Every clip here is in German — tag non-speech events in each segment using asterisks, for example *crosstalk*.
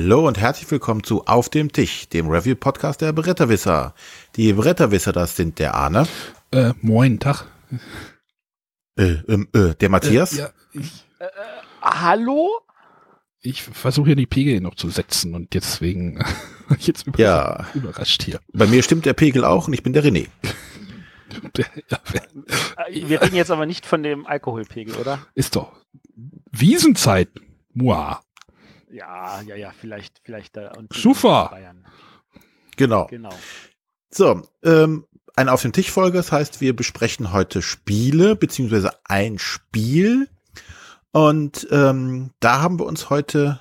Hallo und herzlich willkommen zu Auf dem Tisch, dem Review-Podcast der Bretterwisser. Die Bretterwisser, das sind der Arne. Äh, moin, Tag. Äh, ähm, äh, der Matthias. Äh, ja, ich, äh, hallo? Ich versuche hier die Pegel noch zu setzen und deswegen *laughs* jetzt über ja. überrascht hier. Bei mir stimmt der Pegel auch und ich bin der René. *laughs* Wir reden jetzt aber nicht von dem Alkoholpegel, oder? Ist doch Wiesenzeit. Mua. Ja, ja, ja, vielleicht, vielleicht da und Super. Genau. Genau. So, ähm, eine auf den Tisch Folge, das heißt, wir besprechen heute Spiele beziehungsweise ein Spiel und ähm, da haben wir uns heute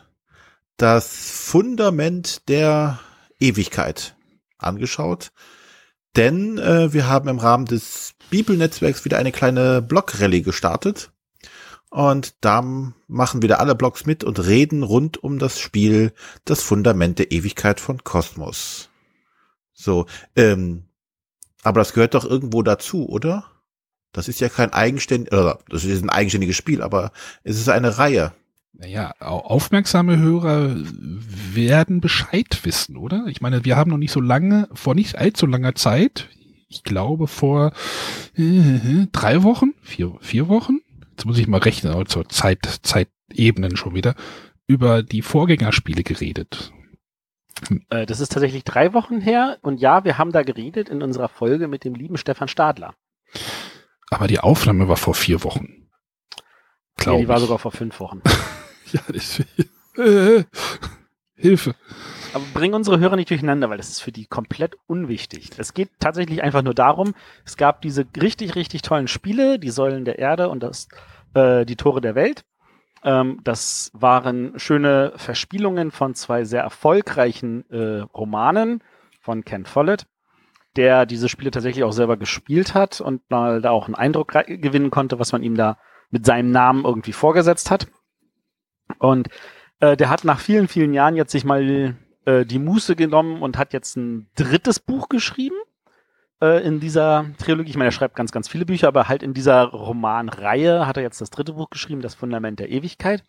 das Fundament der Ewigkeit angeschaut, denn äh, wir haben im Rahmen des Bibelnetzwerks wieder eine kleine Blog-Rallye gestartet und da machen wieder alle Blogs mit und reden rund um das Spiel Das Fundament der Ewigkeit von Kosmos. So, ähm, aber das gehört doch irgendwo dazu, oder? Das ist ja kein eigenständiges, das ist ein eigenständiges Spiel, aber es ist eine Reihe. Naja, aufmerksame Hörer werden Bescheid wissen, oder? Ich meine, wir haben noch nicht so lange, vor nicht allzu langer Zeit, ich glaube vor äh, drei Wochen, vier, vier Wochen, jetzt muss ich mal rechnen, aber zur Zeit, Zeitebenen schon wieder, über die Vorgängerspiele geredet. Äh, das ist tatsächlich drei Wochen her und ja, wir haben da geredet in unserer Folge mit dem lieben Stefan Stadler. Aber die Aufnahme war vor vier Wochen. Glaube nee, die war sogar vor fünf Wochen. *laughs* ja, das, *laughs* äh, Hilfe. Aber bring unsere Hörer nicht durcheinander, weil das ist für die komplett unwichtig. Es geht tatsächlich einfach nur darum, es gab diese richtig, richtig tollen Spiele, die Säulen der Erde und das, äh, die Tore der Welt. Ähm, das waren schöne Verspielungen von zwei sehr erfolgreichen äh, Romanen von Ken Follett, der diese Spiele tatsächlich auch selber gespielt hat und mal da auch einen Eindruck gewinnen konnte, was man ihm da mit seinem Namen irgendwie vorgesetzt hat. Und äh, der hat nach vielen, vielen Jahren jetzt sich mal äh, die Muße genommen und hat jetzt ein drittes Buch geschrieben äh, in dieser Trilogie. Ich meine, er schreibt ganz, ganz viele Bücher, aber halt in dieser Romanreihe hat er jetzt das dritte Buch geschrieben, Das Fundament der Ewigkeit.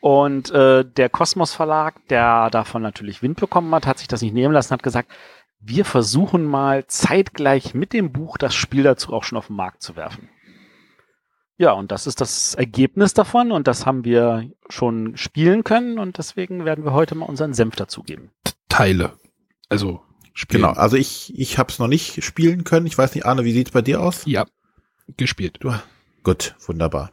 Und äh, der Kosmos Verlag, der davon natürlich Wind bekommen hat, hat sich das nicht nehmen lassen, hat gesagt, wir versuchen mal zeitgleich mit dem Buch das Spiel dazu auch schon auf den Markt zu werfen. Ja, und das ist das Ergebnis davon und das haben wir schon spielen können und deswegen werden wir heute mal unseren Senf dazugeben. Teile. Also spielen. Genau, also ich, ich habe es noch nicht spielen können. Ich weiß nicht, Arne, wie sieht's bei dir aus? Ja, gespielt. Du, gut, wunderbar.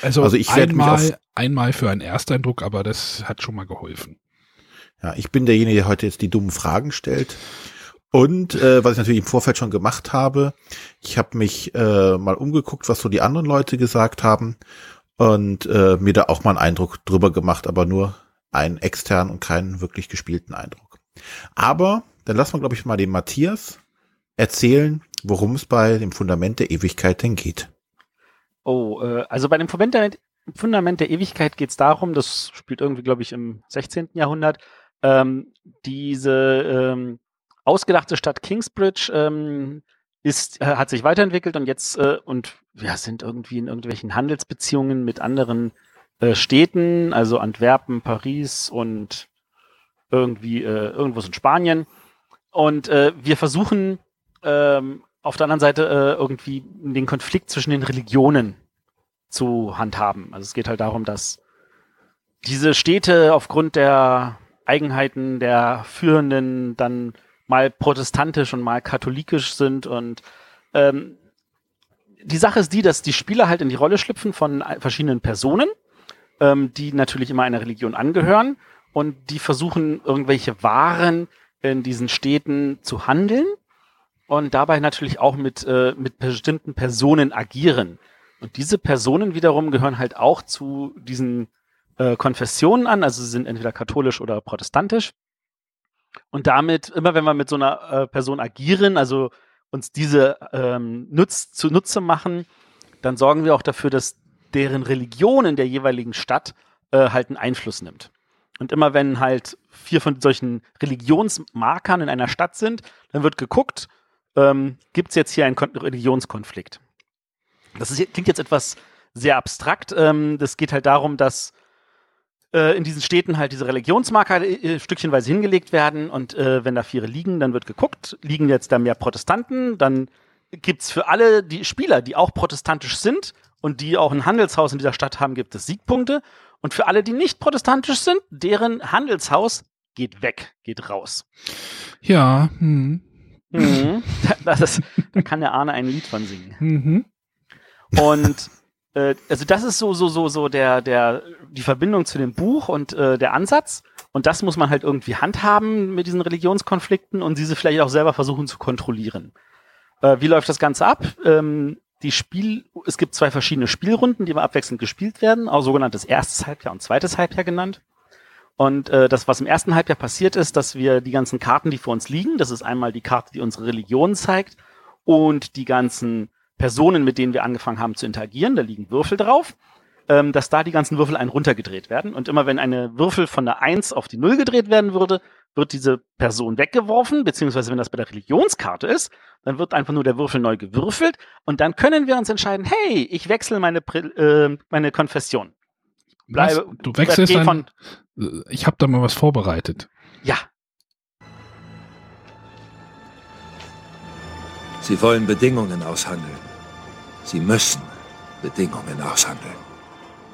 Also, also ich einmal, einmal für einen Ersteindruck, aber das hat schon mal geholfen. Ja, ich bin derjenige, der heute jetzt die dummen Fragen stellt. Und äh, was ich natürlich im Vorfeld schon gemacht habe, ich habe mich äh, mal umgeguckt, was so die anderen Leute gesagt haben und äh, mir da auch mal einen Eindruck drüber gemacht, aber nur einen externen und keinen wirklich gespielten Eindruck. Aber dann lassen wir, glaube ich, mal den Matthias erzählen, worum es bei dem Fundament der Ewigkeit denn geht. Oh, äh, also bei dem Fundament der, Fundament der Ewigkeit geht es darum, das spielt irgendwie, glaube ich, im 16. Jahrhundert, ähm, diese ähm, ausgedachte Stadt Kingsbridge ähm, ist, äh, hat sich weiterentwickelt und jetzt äh, und ja, sind irgendwie in irgendwelchen Handelsbeziehungen mit anderen äh, Städten, also Antwerpen, Paris und irgendwie äh, irgendwo in Spanien. Und äh, wir versuchen ähm, auf der anderen Seite äh, irgendwie den Konflikt zwischen den Religionen zu handhaben. Also es geht halt darum, dass diese Städte aufgrund der Eigenheiten der Führenden dann mal protestantisch und mal katholikisch sind und ähm, die Sache ist die, dass die Spieler halt in die Rolle schlüpfen von verschiedenen Personen, ähm, die natürlich immer einer Religion angehören und die versuchen irgendwelche Waren in diesen Städten zu handeln und dabei natürlich auch mit, äh, mit bestimmten Personen agieren. Und diese Personen wiederum gehören halt auch zu diesen äh, Konfessionen an, also sie sind entweder katholisch oder protestantisch. Und damit, immer wenn wir mit so einer äh, Person agieren, also uns diese ähm, nutz, zunutze machen, dann sorgen wir auch dafür, dass deren Religion in der jeweiligen Stadt äh, halt einen Einfluss nimmt. Und immer wenn halt vier von solchen Religionsmarkern in einer Stadt sind, dann wird geguckt, ähm, gibt es jetzt hier einen Kon Religionskonflikt. Das ist, klingt jetzt etwas sehr abstrakt. Ähm, das geht halt darum, dass äh, in diesen Städten halt diese Religionsmarker äh, stückchenweise hingelegt werden und äh, wenn da Viere liegen, dann wird geguckt, liegen jetzt da mehr Protestanten, dann gibt's für alle die Spieler, die auch protestantisch sind und die auch ein Handelshaus in dieser Stadt haben, gibt es Siegpunkte und für alle, die nicht protestantisch sind, deren Handelshaus geht weg, geht raus. Ja, hm. Mhm. *laughs* Das ist, da kann der Arne ein Lied von singen. Mhm. Und äh, also das ist so so so so der der die Verbindung zu dem Buch und äh, der Ansatz und das muss man halt irgendwie handhaben mit diesen Religionskonflikten und diese vielleicht auch selber versuchen zu kontrollieren. Äh, wie läuft das Ganze ab? Ähm, die Spiel es gibt zwei verschiedene Spielrunden, die immer abwechselnd gespielt werden, auch sogenanntes erstes Halbjahr und zweites Halbjahr genannt. Und äh, das, was im ersten Halbjahr passiert ist, dass wir die ganzen Karten, die vor uns liegen, das ist einmal die Karte, die unsere Religion zeigt und die ganzen Personen, mit denen wir angefangen haben zu interagieren, da liegen Würfel drauf, ähm, dass da die ganzen Würfel einen runtergedreht werden. Und immer wenn eine Würfel von der 1 auf die 0 gedreht werden würde, wird diese Person weggeworfen, beziehungsweise wenn das bei der Religionskarte ist, dann wird einfach nur der Würfel neu gewürfelt und dann können wir uns entscheiden, hey, ich wechsle meine, äh, meine Konfession. Bleibe, was? Du wechselst dann, äh, ich habe da mal was vorbereitet. Ja. Sie wollen Bedingungen aushandeln. Sie müssen Bedingungen aushandeln.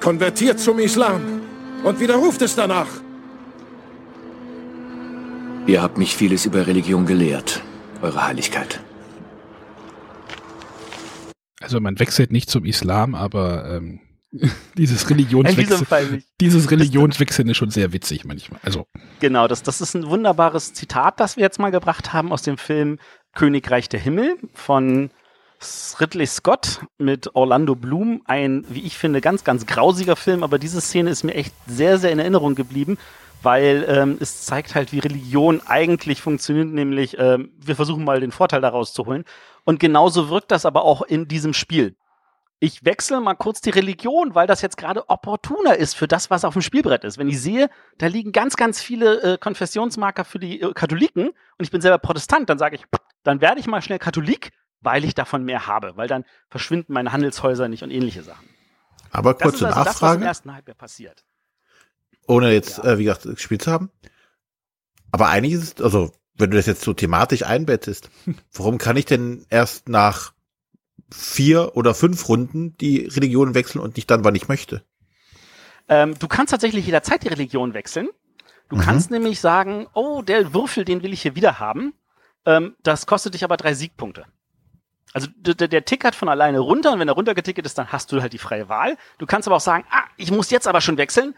Konvertiert zum Islam und widerruft es danach. Ihr habt mich vieles über Religion gelehrt, Eure Heiligkeit. Also man wechselt nicht zum Islam, aber ähm, *laughs* dieses Religionswechsel, dieses Religionswechseln ist schon sehr witzig manchmal. Also genau, das, das ist ein wunderbares Zitat, das wir jetzt mal gebracht haben aus dem Film Königreich der Himmel von Ridley Scott mit Orlando Bloom, ein, wie ich finde, ganz, ganz grausiger Film, aber diese Szene ist mir echt sehr, sehr in Erinnerung geblieben, weil ähm, es zeigt halt, wie Religion eigentlich funktioniert, nämlich ähm, wir versuchen mal den Vorteil daraus zu holen. Und genauso wirkt das aber auch in diesem Spiel. Ich wechsle mal kurz die Religion, weil das jetzt gerade opportuner ist für das, was auf dem Spielbrett ist. Wenn ich sehe, da liegen ganz, ganz viele äh, Konfessionsmarker für die äh, Katholiken und ich bin selber Protestant, dann sage ich, dann werde ich mal schnell Katholik weil ich davon mehr habe, weil dann verschwinden meine Handelshäuser nicht und ähnliche Sachen. Aber kurze das ist also Nachfrage. Das, was im ersten Halbjahr passiert. Ohne jetzt, ja. äh, wie gesagt, gespielt zu haben. Aber eigentlich ist es, also, wenn du das jetzt so thematisch einbettest, *laughs* warum kann ich denn erst nach vier oder fünf Runden die Religion wechseln und nicht dann, wann ich möchte? Ähm, du kannst tatsächlich jederzeit die Religion wechseln. Du mhm. kannst nämlich sagen, oh, der Würfel, den will ich hier wieder haben. Ähm, das kostet dich aber drei Siegpunkte. Also der, der tickert von alleine runter und wenn er runtergetickert ist, dann hast du halt die freie Wahl. Du kannst aber auch sagen, ah, ich muss jetzt aber schon wechseln.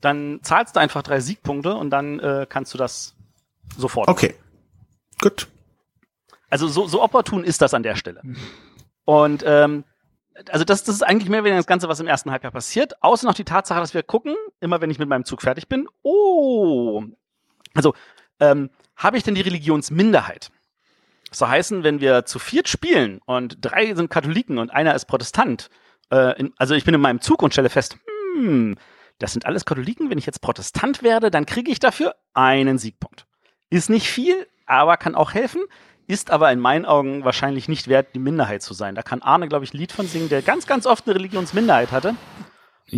Dann zahlst du einfach drei Siegpunkte und dann äh, kannst du das sofort. Okay. Gut. Also so, so opportun ist das an der Stelle. Und ähm, also das, das ist eigentlich mehr oder weniger das Ganze, was im ersten Halbjahr passiert. Außer noch die Tatsache, dass wir gucken, immer wenn ich mit meinem Zug fertig bin, oh, also ähm, habe ich denn die Religionsminderheit? So heißen, wenn wir zu viert spielen und drei sind Katholiken und einer ist Protestant, äh, in, also ich bin in meinem Zug und stelle fest, hm, das sind alles Katholiken, wenn ich jetzt Protestant werde, dann kriege ich dafür einen Siegpunkt. Ist nicht viel, aber kann auch helfen, ist aber in meinen Augen wahrscheinlich nicht wert, die Minderheit zu sein. Da kann Arne, glaube ich, ein Lied von singen, der ganz, ganz oft eine Religionsminderheit hatte.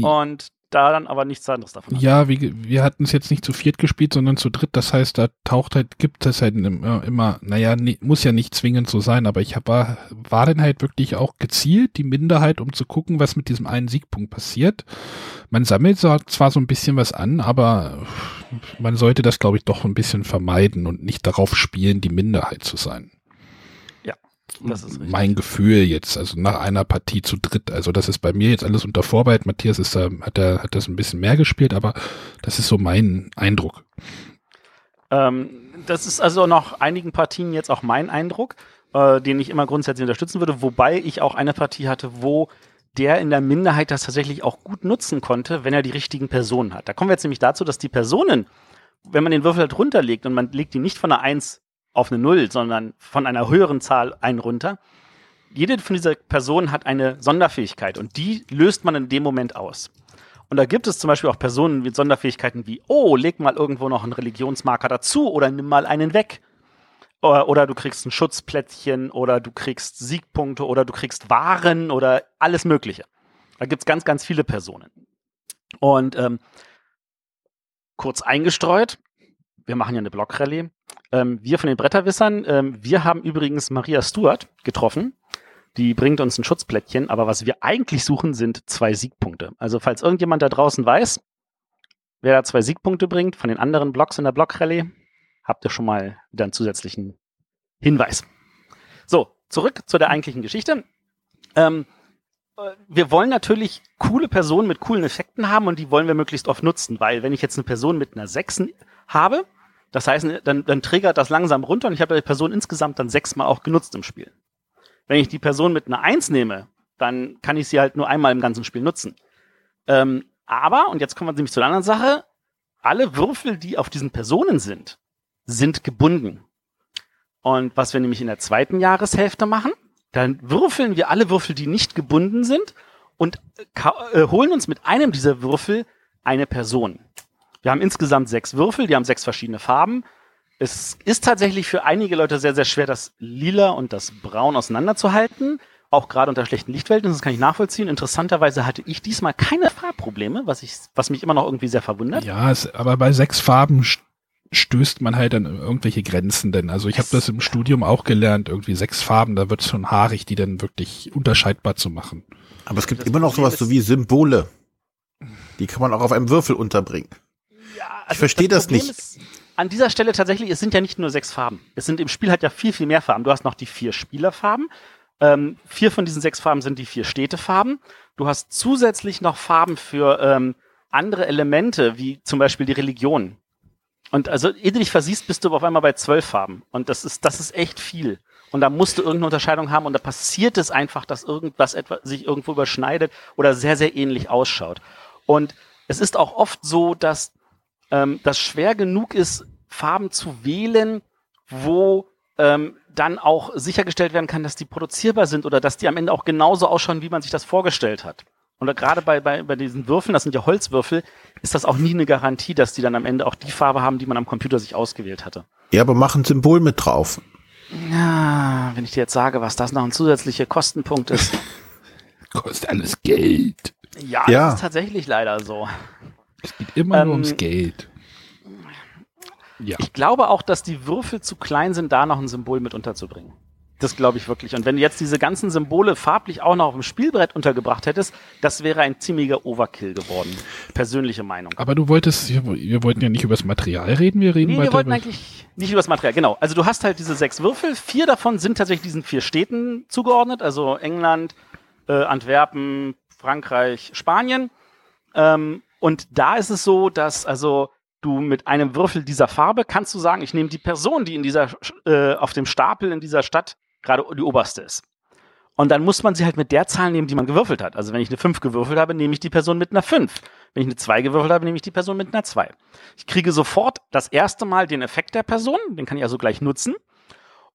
Und da dann aber nichts anderes davon. Ja, wir, wir hatten es jetzt nicht zu viert gespielt, sondern zu dritt. Das heißt, da taucht halt, gibt es halt immer, naja, ne, muss ja nicht zwingend so sein, aber ich hab, war, war dann halt wirklich auch gezielt die Minderheit, um zu gucken, was mit diesem einen Siegpunkt passiert. Man sammelt zwar so ein bisschen was an, aber man sollte das, glaube ich, doch ein bisschen vermeiden und nicht darauf spielen, die Minderheit zu sein. Das ist richtig. mein Gefühl jetzt, also nach einer Partie zu dritt. Also das ist bei mir jetzt alles unter Vorbehalt. Matthias ist da, hat, er, hat das ein bisschen mehr gespielt, aber das ist so mein Eindruck. Ähm, das ist also nach einigen Partien jetzt auch mein Eindruck, äh, den ich immer grundsätzlich unterstützen würde, wobei ich auch eine Partie hatte, wo der in der Minderheit das tatsächlich auch gut nutzen konnte, wenn er die richtigen Personen hat. Da kommen wir jetzt nämlich dazu, dass die Personen, wenn man den Würfel halt runterlegt und man legt die nicht von einer Eins auf eine Null, sondern von einer höheren Zahl ein runter. Jede von dieser Personen hat eine Sonderfähigkeit und die löst man in dem Moment aus. Und da gibt es zum Beispiel auch Personen mit Sonderfähigkeiten wie, oh, leg mal irgendwo noch einen Religionsmarker dazu oder nimm mal einen weg. Oder, oder du kriegst ein Schutzplättchen oder du kriegst Siegpunkte oder du kriegst Waren oder alles Mögliche. Da gibt es ganz, ganz viele Personen. Und ähm, kurz eingestreut. Wir machen ja eine Blockrallye. Ähm, wir von den Bretterwissern, ähm, wir haben übrigens Maria Stuart getroffen. Die bringt uns ein Schutzplättchen, aber was wir eigentlich suchen, sind zwei Siegpunkte. Also falls irgendjemand da draußen weiß, wer da zwei Siegpunkte bringt von den anderen Blocks in der Blockrallye, habt ihr schon mal wieder einen zusätzlichen Hinweis. So, zurück zu der eigentlichen Geschichte. Ähm, äh, wir wollen natürlich coole Personen mit coolen Effekten haben und die wollen wir möglichst oft nutzen, weil wenn ich jetzt eine Person mit einer 6 habe, das heißt, dann, dann triggert das langsam runter und ich habe die Person insgesamt dann sechsmal auch genutzt im Spiel. Wenn ich die Person mit einer 1 nehme, dann kann ich sie halt nur einmal im ganzen Spiel nutzen. Ähm, aber, und jetzt kommen wir nämlich zu einer anderen Sache, alle Würfel, die auf diesen Personen sind, sind gebunden. Und was wir nämlich in der zweiten Jahreshälfte machen, dann würfeln wir alle Würfel, die nicht gebunden sind und äh, holen uns mit einem dieser Würfel eine Person. Wir haben insgesamt sechs Würfel, die haben sechs verschiedene Farben. Es ist tatsächlich für einige Leute sehr, sehr schwer, das Lila und das Braun auseinanderzuhalten. Auch gerade unter schlechten Lichtwelten, das kann ich nachvollziehen. Interessanterweise hatte ich diesmal keine Farbprobleme, was, ich, was mich immer noch irgendwie sehr verwundert. Ja, es, aber bei sechs Farben stößt man halt an irgendwelche Grenzen denn. Also ich habe das im Studium auch gelernt, irgendwie sechs Farben, da wird es schon haarig, die dann wirklich unterscheidbar zu machen. Aber es gibt das immer noch sowas so wie Symbole. Die kann man auch auf einem Würfel unterbringen. Ja, also ich verstehe das, das nicht. Ist, an dieser Stelle tatsächlich, es sind ja nicht nur sechs Farben. Es sind im Spiel halt ja viel, viel mehr Farben. Du hast noch die vier Spielerfarben. Ähm, vier von diesen sechs Farben sind die vier Städtefarben. Du hast zusätzlich noch Farben für ähm, andere Elemente, wie zum Beispiel die Religion. Und also, ehe du dich versiehst, bist du auf einmal bei zwölf Farben. Und das ist, das ist echt viel. Und da musst du irgendeine Unterscheidung haben und da passiert es einfach, dass irgendwas etwa sich irgendwo überschneidet oder sehr, sehr ähnlich ausschaut. Und es ist auch oft so, dass ähm, das schwer genug ist, Farben zu wählen, wo ähm, dann auch sichergestellt werden kann, dass die produzierbar sind oder dass die am Ende auch genauso ausschauen, wie man sich das vorgestellt hat. Und gerade bei, bei, bei diesen Würfeln, das sind ja Holzwürfel, ist das auch nie eine Garantie, dass die dann am Ende auch die Farbe haben, die man am Computer sich ausgewählt hatte. Ja, aber mach ein Symbol mit drauf. Ja, wenn ich dir jetzt sage, was das noch ein zusätzlicher Kostenpunkt ist. *laughs* Kostet alles Geld. Ja, ja, das ist tatsächlich leider so. Es geht immer ähm, nur ums Geld. Ja. Ich glaube auch, dass die Würfel zu klein sind, da noch ein Symbol mit unterzubringen. Das glaube ich wirklich. Und wenn du jetzt diese ganzen Symbole farblich auch noch auf dem Spielbrett untergebracht hättest, das wäre ein ziemlicher Overkill geworden. Persönliche Meinung. Aber du wolltest, wir wollten ja nicht über das Material reden, wir reden nee, weiter. Wir wollten eigentlich nicht über das Material, genau. Also du hast halt diese sechs Würfel, vier davon sind tatsächlich diesen vier Städten zugeordnet, also England, äh, Antwerpen, Frankreich, Spanien. Ähm, und da ist es so, dass also du mit einem Würfel dieser Farbe kannst du sagen, ich nehme die Person, die in dieser äh, auf dem Stapel in dieser Stadt gerade die oberste ist. Und dann muss man sie halt mit der Zahl nehmen, die man gewürfelt hat. Also wenn ich eine 5 gewürfelt habe, nehme ich die Person mit einer 5. Wenn ich eine 2 gewürfelt habe, nehme ich die Person mit einer 2. Ich kriege sofort das erste Mal den Effekt der Person, den kann ich also gleich nutzen.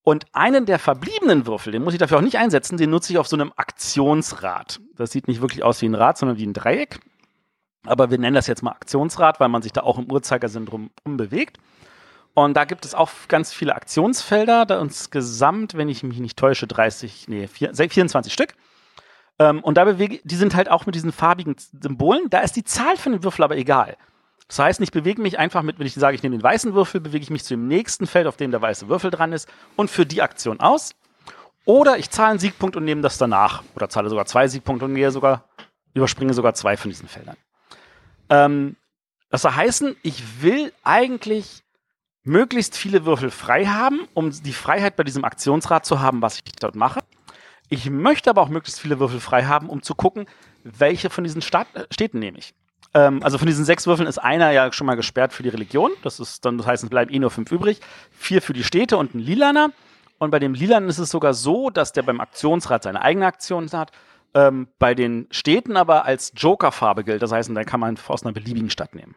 Und einen der verbliebenen Würfel, den muss ich dafür auch nicht einsetzen, den nutze ich auf so einem Aktionsrad. Das sieht nicht wirklich aus wie ein Rad, sondern wie ein Dreieck. Aber wir nennen das jetzt mal Aktionsrad, weil man sich da auch im Uhrzeigersinn bewegt. Und da gibt es auch ganz viele Aktionsfelder, da insgesamt, wenn ich mich nicht täusche, 30, nee, 24 Stück. Ähm, und da bewege, die sind halt auch mit diesen farbigen Symbolen. Da ist die Zahl von den Würfeln aber egal. Das heißt, ich bewege mich einfach mit, wenn ich sage, ich nehme den weißen Würfel, bewege ich mich zu dem nächsten Feld, auf dem der weiße Würfel dran ist und für die Aktion aus. Oder ich zahle einen Siegpunkt und nehme das danach. Oder zahle sogar zwei Siegpunkte und gehe sogar, überspringe sogar zwei von diesen Feldern. Ähm, das soll heißen, ich will eigentlich möglichst viele Würfel frei haben, um die Freiheit bei diesem Aktionsrad zu haben, was ich dort mache. Ich möchte aber auch möglichst viele Würfel frei haben, um zu gucken, welche von diesen Stadt äh, Städten nehme ich. Ähm, also von diesen sechs Würfeln ist einer ja schon mal gesperrt für die Religion. Das ist dann, das heißt, es bleiben eh nur fünf übrig. Vier für die Städte und ein Lilaner. Und bei dem Lilanen ist es sogar so, dass der beim Aktionsrad seine eigene Aktion hat. Ähm, bei den Städten aber als Jokerfarbe gilt. Das heißt, da kann man aus einer beliebigen Stadt nehmen.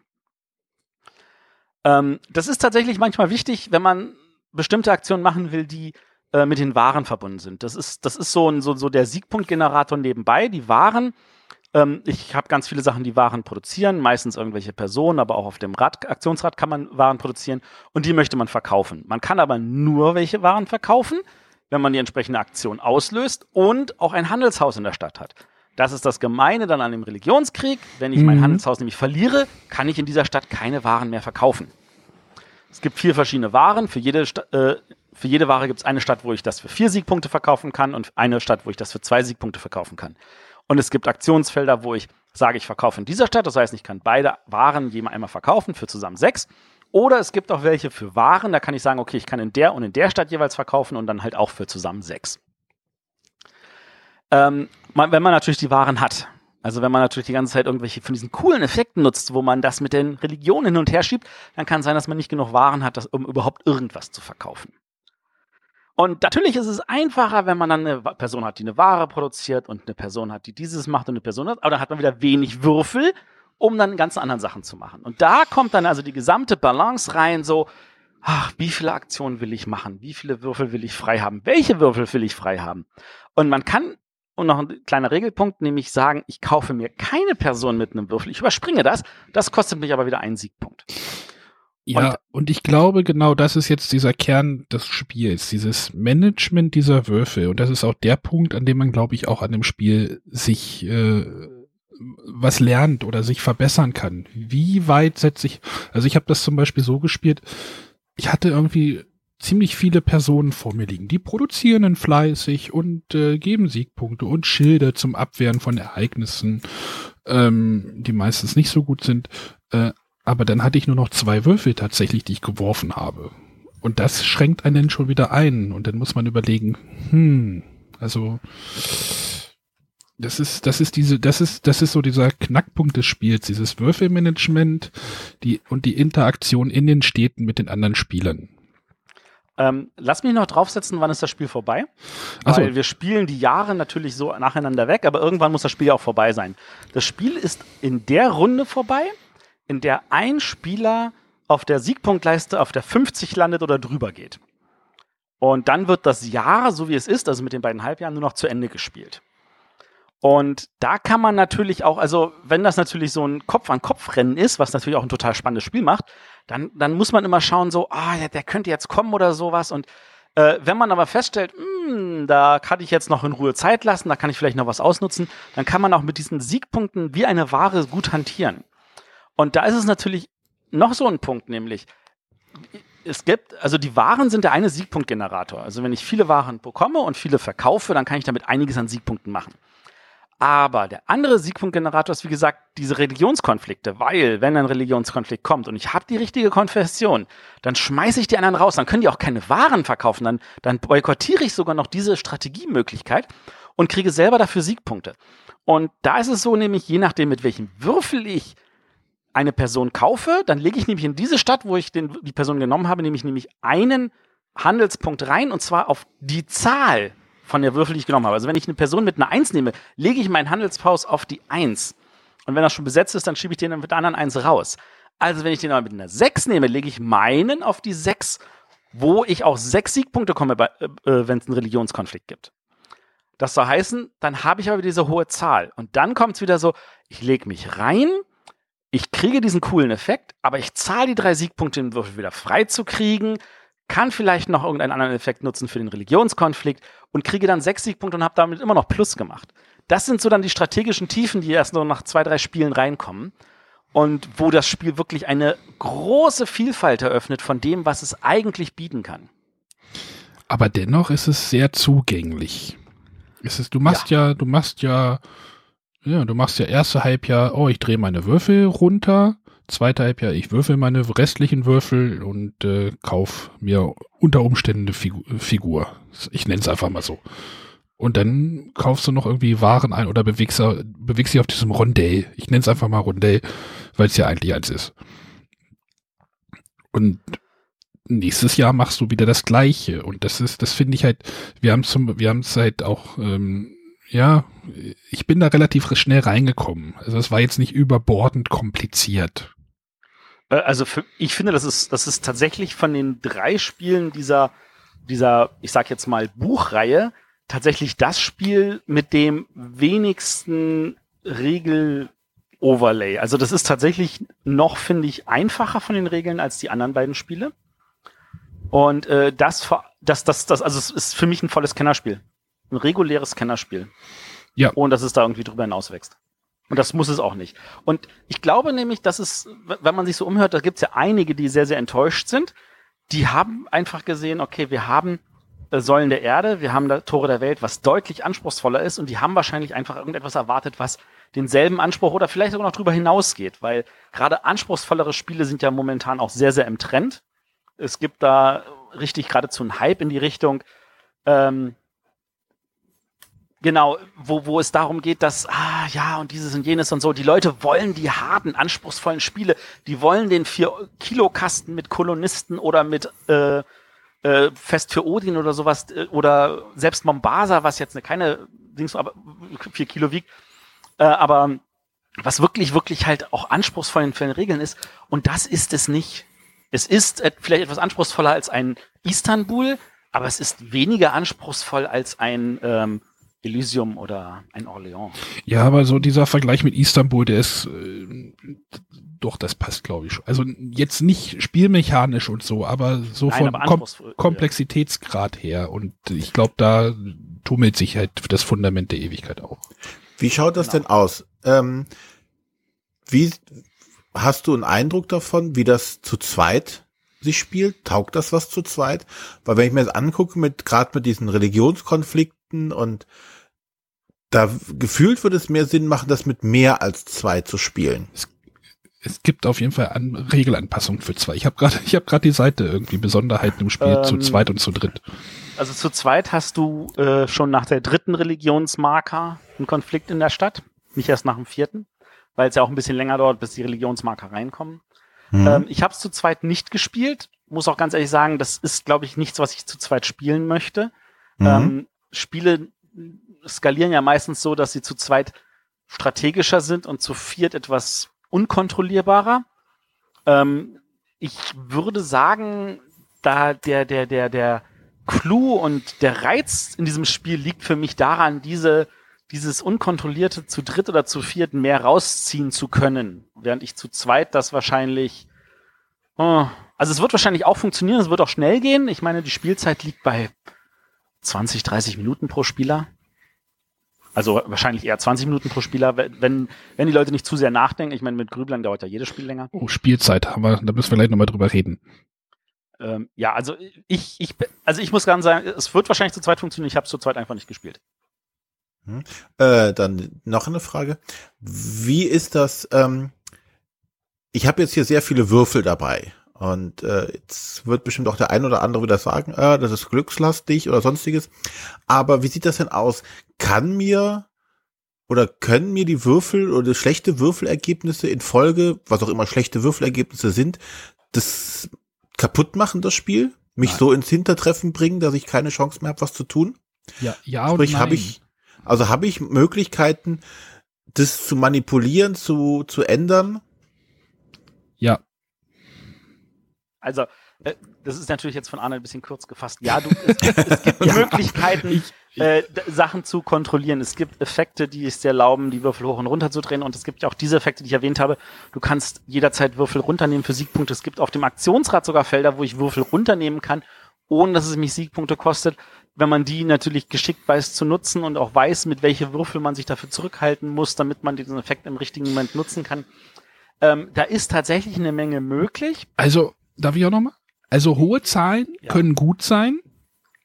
Ähm, das ist tatsächlich manchmal wichtig, wenn man bestimmte Aktionen machen will, die äh, mit den Waren verbunden sind. Das ist, das ist so, ein, so, so der Siegpunktgenerator nebenbei. Die Waren, ähm, ich habe ganz viele Sachen, die Waren produzieren, meistens irgendwelche Personen, aber auch auf dem Rad, Aktionsrad kann man Waren produzieren und die möchte man verkaufen. Man kann aber nur welche Waren verkaufen, wenn man die entsprechende Aktion auslöst und auch ein Handelshaus in der Stadt hat. Das ist das Gemeine dann an dem Religionskrieg. Wenn ich mhm. mein Handelshaus nämlich verliere, kann ich in dieser Stadt keine Waren mehr verkaufen. Es gibt vier verschiedene Waren. Für jede, äh, für jede Ware gibt es eine Stadt, wo ich das für vier Siegpunkte verkaufen kann und eine Stadt, wo ich das für zwei Siegpunkte verkaufen kann. Und es gibt Aktionsfelder, wo ich sage, ich verkaufe in dieser Stadt. Das heißt, ich kann beide Waren jemand einmal verkaufen für zusammen sechs. Oder es gibt auch welche für Waren. Da kann ich sagen, okay, ich kann in der und in der Stadt jeweils verkaufen und dann halt auch für zusammen sechs. Ähm, wenn man natürlich die Waren hat. Also wenn man natürlich die ganze Zeit irgendwelche von diesen coolen Effekten nutzt, wo man das mit den Religionen hin und her schiebt, dann kann es sein, dass man nicht genug Waren hat, das, um überhaupt irgendwas zu verkaufen. Und natürlich ist es einfacher, wenn man dann eine Person hat, die eine Ware produziert und eine Person hat, die dieses macht und eine Person hat, aber dann hat man wieder wenig Würfel, um dann ganz anderen Sachen zu machen. Und da kommt dann also die gesamte Balance rein, so, ach, wie viele Aktionen will ich machen? Wie viele Würfel will ich frei haben? Welche Würfel will ich frei haben? Und man kann, und noch ein kleiner Regelpunkt, nämlich sagen, ich kaufe mir keine Person mit einem Würfel. Ich überspringe das. Das kostet mich aber wieder einen Siegpunkt. Ja, und, und, ich glaube, genau das ist jetzt dieser Kern des Spiels, dieses Management dieser Würfel. Und das ist auch der Punkt, an dem man, glaube ich, auch an dem Spiel sich äh, was lernt oder sich verbessern kann. Wie weit setze ich, also ich habe das zum Beispiel so gespielt, ich hatte irgendwie ziemlich viele Personen vor mir liegen. Die produzieren dann fleißig und äh, geben Siegpunkte und Schilde zum Abwehren von Ereignissen, ähm, die meistens nicht so gut sind. Äh, aber dann hatte ich nur noch zwei Würfel tatsächlich, die ich geworfen habe. Und das schränkt einen schon wieder ein. Und dann muss man überlegen, hm, also das ist, das ist diese, das ist, das ist so dieser Knackpunkt des Spiels, dieses Würfelmanagement, die und die Interaktion in den Städten mit den anderen Spielern. Ähm, lass mich noch draufsetzen, wann ist das Spiel vorbei? Ach Weil wir spielen die Jahre natürlich so nacheinander weg, aber irgendwann muss das Spiel ja auch vorbei sein. Das Spiel ist in der Runde vorbei, in der ein Spieler auf der Siegpunktleiste auf der 50 landet oder drüber geht. Und dann wird das Jahr, so wie es ist, also mit den beiden Halbjahren, nur noch zu Ende gespielt. Und da kann man natürlich auch, also wenn das natürlich so ein Kopf-an-Kopf-Rennen ist, was natürlich auch ein total spannendes Spiel macht, dann, dann muss man immer schauen, so, ah, der, der könnte jetzt kommen oder sowas. Und äh, wenn man aber feststellt, mh, hm, da kann ich jetzt noch in Ruhe Zeit lassen, da kann ich vielleicht noch was ausnutzen, dann kann man auch mit diesen Siegpunkten wie eine Ware gut hantieren. Und da ist es natürlich noch so ein Punkt, nämlich, es gibt, also die Waren sind der eine Siegpunktgenerator. Also wenn ich viele Waren bekomme und viele verkaufe, dann kann ich damit einiges an Siegpunkten machen. Aber der andere Siegpunktgenerator ist, wie gesagt, diese Religionskonflikte, weil, wenn ein Religionskonflikt kommt und ich habe die richtige Konfession, dann schmeiße ich die anderen raus, dann können die auch keine Waren verkaufen, dann, dann boykottiere ich sogar noch diese Strategiemöglichkeit und kriege selber dafür Siegpunkte. Und da ist es so nämlich, je nachdem, mit welchem Würfel ich eine Person kaufe, dann lege ich nämlich in diese Stadt, wo ich den, die Person genommen habe, nämlich nämlich einen Handelspunkt rein und zwar auf die Zahl von der Würfel, die ich genommen habe. Also wenn ich eine Person mit einer Eins nehme, lege ich meinen Handelspaus auf die Eins. Und wenn das schon besetzt ist, dann schiebe ich den mit der anderen Eins raus. Also wenn ich den aber mit einer Sechs nehme, lege ich meinen auf die Sechs, wo ich auch sechs Siegpunkte komme, äh, äh, wenn es einen Religionskonflikt gibt. Das soll heißen, dann habe ich aber diese hohe Zahl. Und dann kommt es wieder so, ich lege mich rein, ich kriege diesen coolen Effekt, aber ich zahle die drei Siegpunkte, den Würfel wieder frei zu kriegen, kann vielleicht noch irgendeinen anderen Effekt nutzen für den Religionskonflikt und kriege dann sechs Siegpunkte und habe damit immer noch Plus gemacht. Das sind so dann die strategischen Tiefen, die erst nur nach zwei, drei Spielen reinkommen und wo das Spiel wirklich eine große Vielfalt eröffnet von dem, was es eigentlich bieten kann. Aber dennoch ist es sehr zugänglich. Es ist, du machst ja, ja du machst ja ja, du machst ja erste Halbjahr, oh, ich drehe meine Würfel runter. Zweite Halbjahr, ich würfel meine restlichen Würfel und äh, kauf mir unter Umständen eine Figu Figur. Ich nenne es einfach mal so. Und dann kaufst du noch irgendwie Waren ein oder bewegst, bewegst dich auf diesem Rondell. Ich nenne es einfach mal Rondell, weil es ja eigentlich eins ist. Und nächstes Jahr machst du wieder das Gleiche. Und das ist, das finde ich halt, wir haben zum, wir haben es halt auch ähm, ja, ich bin da relativ schnell reingekommen. Also es war jetzt nicht überbordend kompliziert. Äh, also für, ich finde, das ist, das ist tatsächlich von den drei Spielen dieser, dieser, ich sag jetzt mal, Buchreihe, tatsächlich das Spiel mit dem wenigsten Regel-Overlay. Also das ist tatsächlich noch, finde ich, einfacher von den Regeln als die anderen beiden Spiele. Und äh, das, das, das, das, also es ist für mich ein volles Kennerspiel ein reguläres Kennerspiel. Ja. Ohne dass es da irgendwie drüber hinaus wächst. Und das muss es auch nicht. Und ich glaube nämlich, dass es, wenn man sich so umhört, da gibt es ja einige, die sehr, sehr enttäuscht sind. Die haben einfach gesehen, okay, wir haben äh, Säulen der Erde, wir haben Tore der Welt, was deutlich anspruchsvoller ist und die haben wahrscheinlich einfach irgendetwas erwartet, was denselben Anspruch oder vielleicht sogar noch drüber hinausgeht, weil gerade anspruchsvollere Spiele sind ja momentan auch sehr, sehr im Trend. Es gibt da richtig geradezu einen Hype in die Richtung, ähm, genau, wo, wo es darum geht, dass, ah ja, und dieses und jenes und so, die Leute wollen die harten, anspruchsvollen Spiele, die wollen den 4-Kilo-Kasten mit Kolonisten oder mit äh, äh, Fest für Odin oder sowas, äh, oder selbst Mombasa, was jetzt eine keine Dings, aber 4 Kilo wiegt, äh, aber was wirklich, wirklich halt auch anspruchsvoll in vielen Regeln ist, und das ist es nicht. Es ist vielleicht etwas anspruchsvoller als ein Istanbul, aber es ist weniger anspruchsvoll als ein ähm, Elysium oder ein Orléans. Ja, aber so dieser Vergleich mit Istanbul, der ist äh, doch, das passt, glaube ich. Also jetzt nicht spielmechanisch und so, aber so Nein, vom aber Kom Komplexitätsgrad her. Und ich glaube, da tummelt sich halt das Fundament der Ewigkeit auch. Wie schaut das genau. denn aus? Ähm, wie hast du einen Eindruck davon, wie das zu zweit sich spielt? Taugt das was zu zweit? Weil wenn ich mir das angucke, mit gerade mit diesen Religionskonflikten und da gefühlt würde es mehr Sinn machen, das mit mehr als zwei zu spielen. Es, es gibt auf jeden Fall an Regelanpassungen für zwei. Ich habe gerade, ich habe gerade die Seite irgendwie Besonderheiten im Spiel ähm, zu zweit und zu dritt. Also zu zweit hast du äh, schon nach der dritten Religionsmarker einen Konflikt in der Stadt, nicht erst nach dem vierten, weil es ja auch ein bisschen länger dauert, bis die Religionsmarker reinkommen. Mhm. Ähm, ich habe es zu zweit nicht gespielt, muss auch ganz ehrlich sagen, das ist, glaube ich, nichts, was ich zu zweit spielen möchte. Mhm. Ähm, Spiele skalieren ja meistens so, dass sie zu zweit strategischer sind und zu viert etwas unkontrollierbarer. Ähm, ich würde sagen, da der, der, der, der Clou und der Reiz in diesem Spiel liegt für mich daran, diese, dieses unkontrollierte zu dritt oder zu viert mehr rausziehen zu können. Während ich zu zweit das wahrscheinlich, oh, also es wird wahrscheinlich auch funktionieren, es wird auch schnell gehen. Ich meine, die Spielzeit liegt bei 20, 30 Minuten pro Spieler. Also wahrscheinlich eher 20 Minuten pro Spieler, wenn, wenn die Leute nicht zu sehr nachdenken. Ich meine, mit Grüblern dauert ja jedes Spiel länger. Oh, Spielzeit haben wir, da müssen wir gleich nochmal drüber reden. Ähm, ja, also ich, ich, also ich muss ganz sagen, es wird wahrscheinlich zu zweit funktionieren. Ich habe es zu zweit einfach nicht gespielt. Hm. Äh, dann noch eine Frage. Wie ist das? Ähm, ich habe jetzt hier sehr viele Würfel dabei. Und äh, jetzt wird bestimmt auch der ein oder andere wieder sagen, äh, das ist glückslastig oder sonstiges. Aber wie sieht das denn aus? Kann mir oder können mir die Würfel oder schlechte Würfelergebnisse in Folge, was auch immer schlechte Würfelergebnisse sind, das kaputt machen, das Spiel? Mich nein. so ins Hintertreffen bringen, dass ich keine Chance mehr habe, was zu tun? Ja, ja Sprich, habe ich, also habe ich Möglichkeiten, das zu manipulieren, zu, zu ändern? Ja, also, äh, das ist natürlich jetzt von Arne ein bisschen kurz gefasst. Ja, du, es, *laughs* gibt, es gibt ja. Möglichkeiten, äh, Sachen zu kontrollieren. Es gibt Effekte, die es dir erlauben, die Würfel hoch und runter zu drehen. Und es gibt ja auch diese Effekte, die ich erwähnt habe. Du kannst jederzeit Würfel runternehmen für Siegpunkte. Es gibt auf dem Aktionsrad sogar Felder, wo ich Würfel runternehmen kann, ohne dass es mich Siegpunkte kostet. Wenn man die natürlich geschickt weiß zu nutzen und auch weiß, mit welche Würfel man sich dafür zurückhalten muss, damit man diesen Effekt im richtigen Moment nutzen kann. Ähm, da ist tatsächlich eine Menge möglich. Also Darf ich auch nochmal? Also hohe Zahlen ja. können gut sein,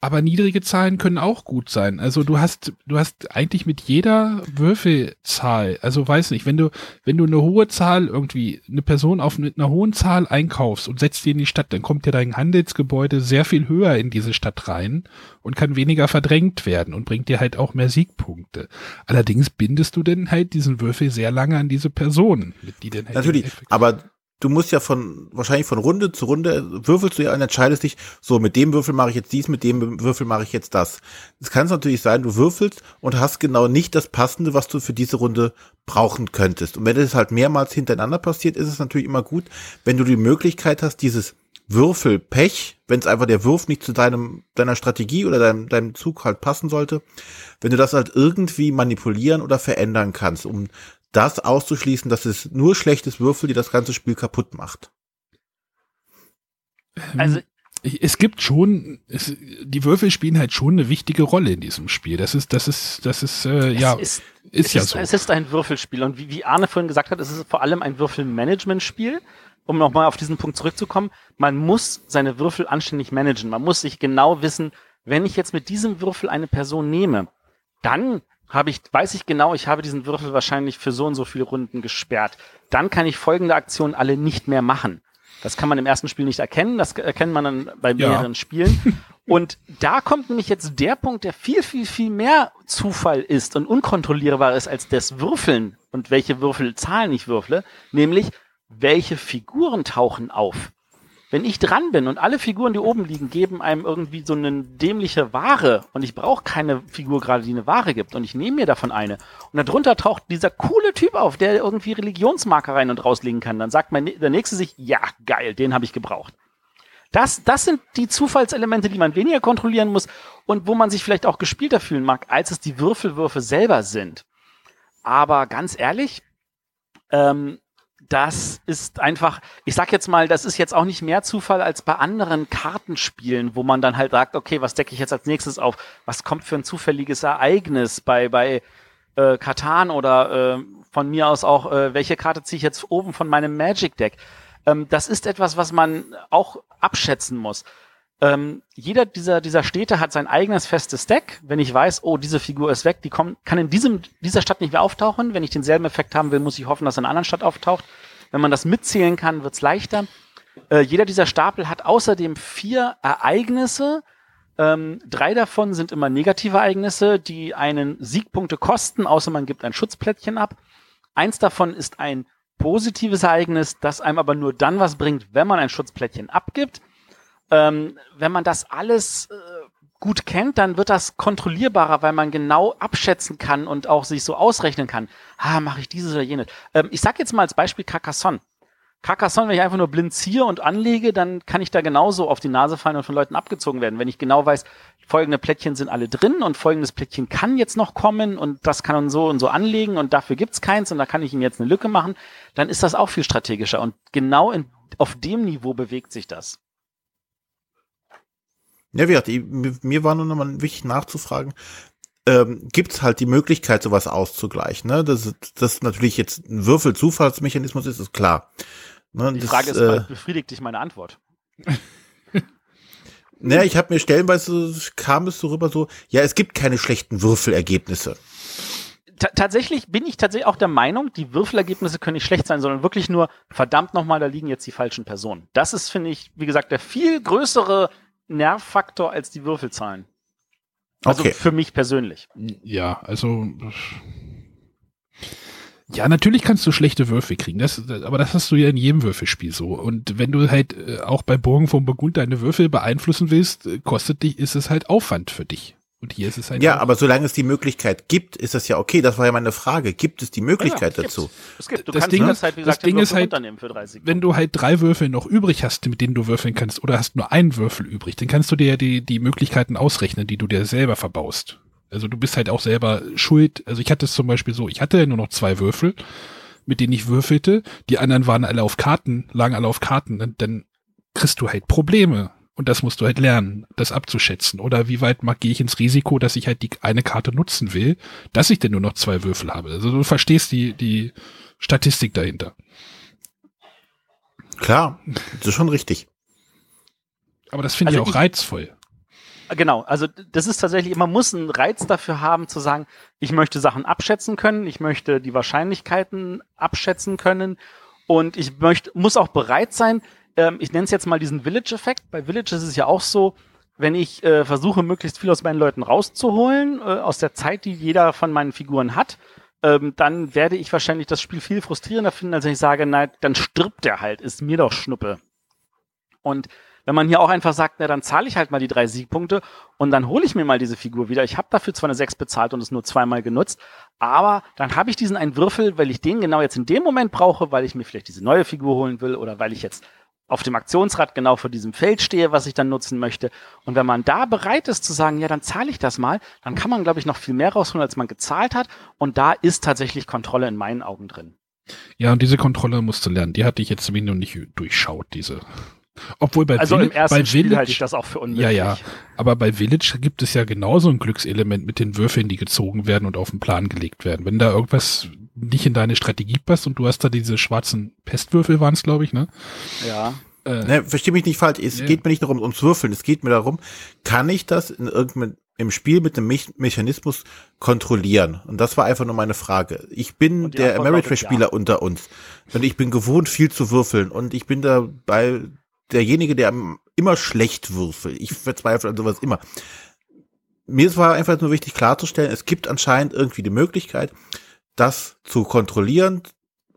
aber niedrige Zahlen können auch gut sein. Also du hast, du hast eigentlich mit jeder Würfelzahl, also weiß nicht, wenn du, wenn du eine hohe Zahl irgendwie, eine Person auf mit einer hohen Zahl einkaufst und setzt die in die Stadt, dann kommt ja dein Handelsgebäude sehr viel höher in diese Stadt rein und kann weniger verdrängt werden und bringt dir halt auch mehr Siegpunkte. Allerdings bindest du denn halt diesen Würfel sehr lange an diese Person, mit die denn halt Natürlich, aber du musst ja von, wahrscheinlich von Runde zu Runde würfelst du ja und entscheidest dich, so mit dem Würfel mache ich jetzt dies, mit dem Würfel mache ich jetzt das. Es kann natürlich sein, du würfelst und hast genau nicht das Passende, was du für diese Runde brauchen könntest. Und wenn das halt mehrmals hintereinander passiert, ist es natürlich immer gut, wenn du die Möglichkeit hast, dieses Würfelpech, wenn es einfach der Wurf nicht zu deinem, deiner Strategie oder deinem, deinem Zug halt passen sollte, wenn du das halt irgendwie manipulieren oder verändern kannst, um das auszuschließen, dass es nur schlechtes Würfel, die das ganze Spiel kaputt macht. Also es gibt schon, es, die Würfel spielen halt schon eine wichtige Rolle in diesem Spiel. Das ist, das ist, das ist, äh, ja, ist, ist ja ist, so. Es ist ein Würfelspiel und wie, wie Arne vorhin gesagt hat, es ist vor allem ein Würfelmanagement-Spiel. Um nochmal auf diesen Punkt zurückzukommen, man muss seine Würfel anständig managen. Man muss sich genau wissen, wenn ich jetzt mit diesem Würfel eine Person nehme, dann habe ich, weiß ich genau, ich habe diesen Würfel wahrscheinlich für so und so viele Runden gesperrt. Dann kann ich folgende Aktionen alle nicht mehr machen. Das kann man im ersten Spiel nicht erkennen, das erkennt man dann bei mehreren ja. Spielen. *laughs* Und da kommt nämlich jetzt der Punkt, der viel, viel, viel mehr Zufall ist und unkontrollierbar ist als das Würfeln und welche Würfelzahlen ich würfle, nämlich welche Figuren tauchen auf wenn ich dran bin und alle Figuren, die oben liegen, geben einem irgendwie so eine dämliche Ware und ich brauche keine Figur gerade, die eine Ware gibt und ich nehme mir davon eine und darunter taucht dieser coole Typ auf, der irgendwie Religionsmarker rein und rauslegen kann, dann sagt mein, der Nächste sich, ja, geil, den habe ich gebraucht. Das, das sind die Zufallselemente, die man weniger kontrollieren muss und wo man sich vielleicht auch gespielter fühlen mag, als es die Würfelwürfe selber sind. Aber ganz ehrlich, ähm, das ist einfach, ich sag jetzt mal, das ist jetzt auch nicht mehr Zufall als bei anderen Kartenspielen, wo man dann halt sagt, okay, was decke ich jetzt als nächstes auf? Was kommt für ein zufälliges Ereignis bei, bei äh, Katan oder äh, von mir aus auch, äh, welche Karte ziehe ich jetzt oben von meinem Magic Deck? Ähm, das ist etwas, was man auch abschätzen muss. Ähm, jeder dieser, dieser Städte hat sein eigenes festes Deck. Wenn ich weiß, oh, diese Figur ist weg, die kommt, kann in diesem, dieser Stadt nicht mehr auftauchen. Wenn ich denselben Effekt haben will, muss ich hoffen, dass er in einer anderen Stadt auftaucht. Wenn man das mitzählen kann, wird's leichter. Äh, jeder dieser Stapel hat außerdem vier Ereignisse. Ähm, drei davon sind immer negative Ereignisse, die einen Siegpunkte kosten, außer man gibt ein Schutzplättchen ab. Eins davon ist ein positives Ereignis, das einem aber nur dann was bringt, wenn man ein Schutzplättchen abgibt. Ähm, wenn man das alles äh, gut kennt, dann wird das kontrollierbarer, weil man genau abschätzen kann und auch sich so ausrechnen kann. Ah, mache ich dieses oder jenes. Ähm, ich sag jetzt mal als Beispiel Carcassonne. Carcassonne, wenn ich einfach nur blind ziehe und anlege, dann kann ich da genauso auf die Nase fallen und von Leuten abgezogen werden. Wenn ich genau weiß, folgende Plättchen sind alle drin und folgendes Plättchen kann jetzt noch kommen und das kann man so und so anlegen und dafür gibt's keins und da kann ich ihm jetzt eine Lücke machen, dann ist das auch viel strategischer. Und genau in, auf dem Niveau bewegt sich das. Ja, wie gesagt, mir war nur noch mal wichtig nachzufragen, ähm, gibt es halt die Möglichkeit, sowas auszugleichen. Ne? Das, das natürlich jetzt ein Würfel-Zufallsmechanismus ist, ist klar. Ne? Die Frage das, ist, äh, befriedigt dich meine Antwort? *laughs* naja, ich habe mir stellenweise, kam es so rüber so, ja, es gibt keine schlechten Würfelergebnisse. T tatsächlich bin ich tatsächlich auch der Meinung, die Würfelergebnisse können nicht schlecht sein, sondern wirklich nur, verdammt nochmal, da liegen jetzt die falschen Personen. Das ist, finde ich, wie gesagt, der viel größere Nervfaktor als die Würfelzahlen. Also okay. für mich persönlich. Ja, also ja, natürlich kannst du schlechte Würfel kriegen, das, aber das hast du ja in jedem Würfelspiel so. Und wenn du halt äh, auch bei Burgen von Burgund deine Würfel beeinflussen willst, äh, kostet dich, ist es halt Aufwand für dich. Und hier ist es halt. Ja, aber solange es die Möglichkeit gibt, ist das ja okay. Das war ja meine Frage. Gibt es die Möglichkeit ja, dazu? Es gibt. Du das kannst Ding, das halt, wie gesagt, das Ding ist halt, für 30 wenn du halt drei Würfel noch übrig hast, mit denen du würfeln kannst, oder hast nur einen Würfel übrig, dann kannst du dir ja die, die Möglichkeiten ausrechnen, die du dir selber verbaust. Also du bist halt auch selber schuld. Also ich hatte es zum Beispiel so, ich hatte ja nur noch zwei Würfel, mit denen ich würfelte. Die anderen waren alle auf Karten, lagen alle auf Karten. Dann, dann kriegst du halt Probleme und das musst du halt lernen, das abzuschätzen. Oder wie weit mag, gehe ich ins Risiko, dass ich halt die eine Karte nutzen will, dass ich denn nur noch zwei Würfel habe. Also du verstehst die, die Statistik dahinter. Klar, das ist schon richtig. Aber das finde also ich auch ich, reizvoll. Genau, also das ist tatsächlich, man muss einen Reiz dafür haben zu sagen, ich möchte Sachen abschätzen können, ich möchte die Wahrscheinlichkeiten abschätzen können und ich möchte, muss auch bereit sein, ähm, ich nenne es jetzt mal diesen Village-Effekt. Bei Village ist es ja auch so, wenn ich äh, versuche, möglichst viel aus meinen Leuten rauszuholen, äh, aus der Zeit, die jeder von meinen Figuren hat, ähm, dann werde ich wahrscheinlich das Spiel viel frustrierender finden, als wenn ich sage, nein, dann stirbt der halt, ist mir doch Schnuppe. Und wenn man hier auch einfach sagt, na dann zahle ich halt mal die drei Siegpunkte und dann hole ich mir mal diese Figur wieder. Ich habe dafür zwar eine sechs bezahlt und es nur zweimal genutzt, aber dann habe ich diesen einen Würfel, weil ich den genau jetzt in dem Moment brauche, weil ich mir vielleicht diese neue Figur holen will oder weil ich jetzt auf dem Aktionsrad genau vor diesem Feld stehe, was ich dann nutzen möchte. Und wenn man da bereit ist zu sagen, ja, dann zahle ich das mal, dann kann man, glaube ich, noch viel mehr rausholen, als man gezahlt hat. Und da ist tatsächlich Kontrolle in meinen Augen drin. Ja, und diese Kontrolle musst du lernen. Die hatte ich jetzt zumindest noch nicht durchschaut, diese. Obwohl bei, also Village, im ersten bei Spiel Village, halte ich das auch für unmöglich. ja, ja, aber bei Village gibt es ja genauso ein Glückselement mit den Würfeln, die gezogen werden und auf den Plan gelegt werden. Wenn da irgendwas nicht in deine Strategie passt und du hast da diese schwarzen Pestwürfel waren es, glaube ich, ne? Ja. Äh, Ne, versteh mich nicht falsch, es Ja. geht mir nicht darum, ums Würfeln, es geht mir darum, kann ich das in irgendeinem im Spiel mit einem Me Mechanismus kontrollieren? Und das war einfach nur meine Frage. Ich bin der Ameritrash-Spieler lautet unter uns und ich bin gewohnt, viel zu würfeln und ich bin dabei derjenige, der immer schlecht würfelt. Ich verzweifle an sowas immer. Mir war einfach nur wichtig klarzustellen, es gibt anscheinend irgendwie die Möglichkeit, das zu kontrollieren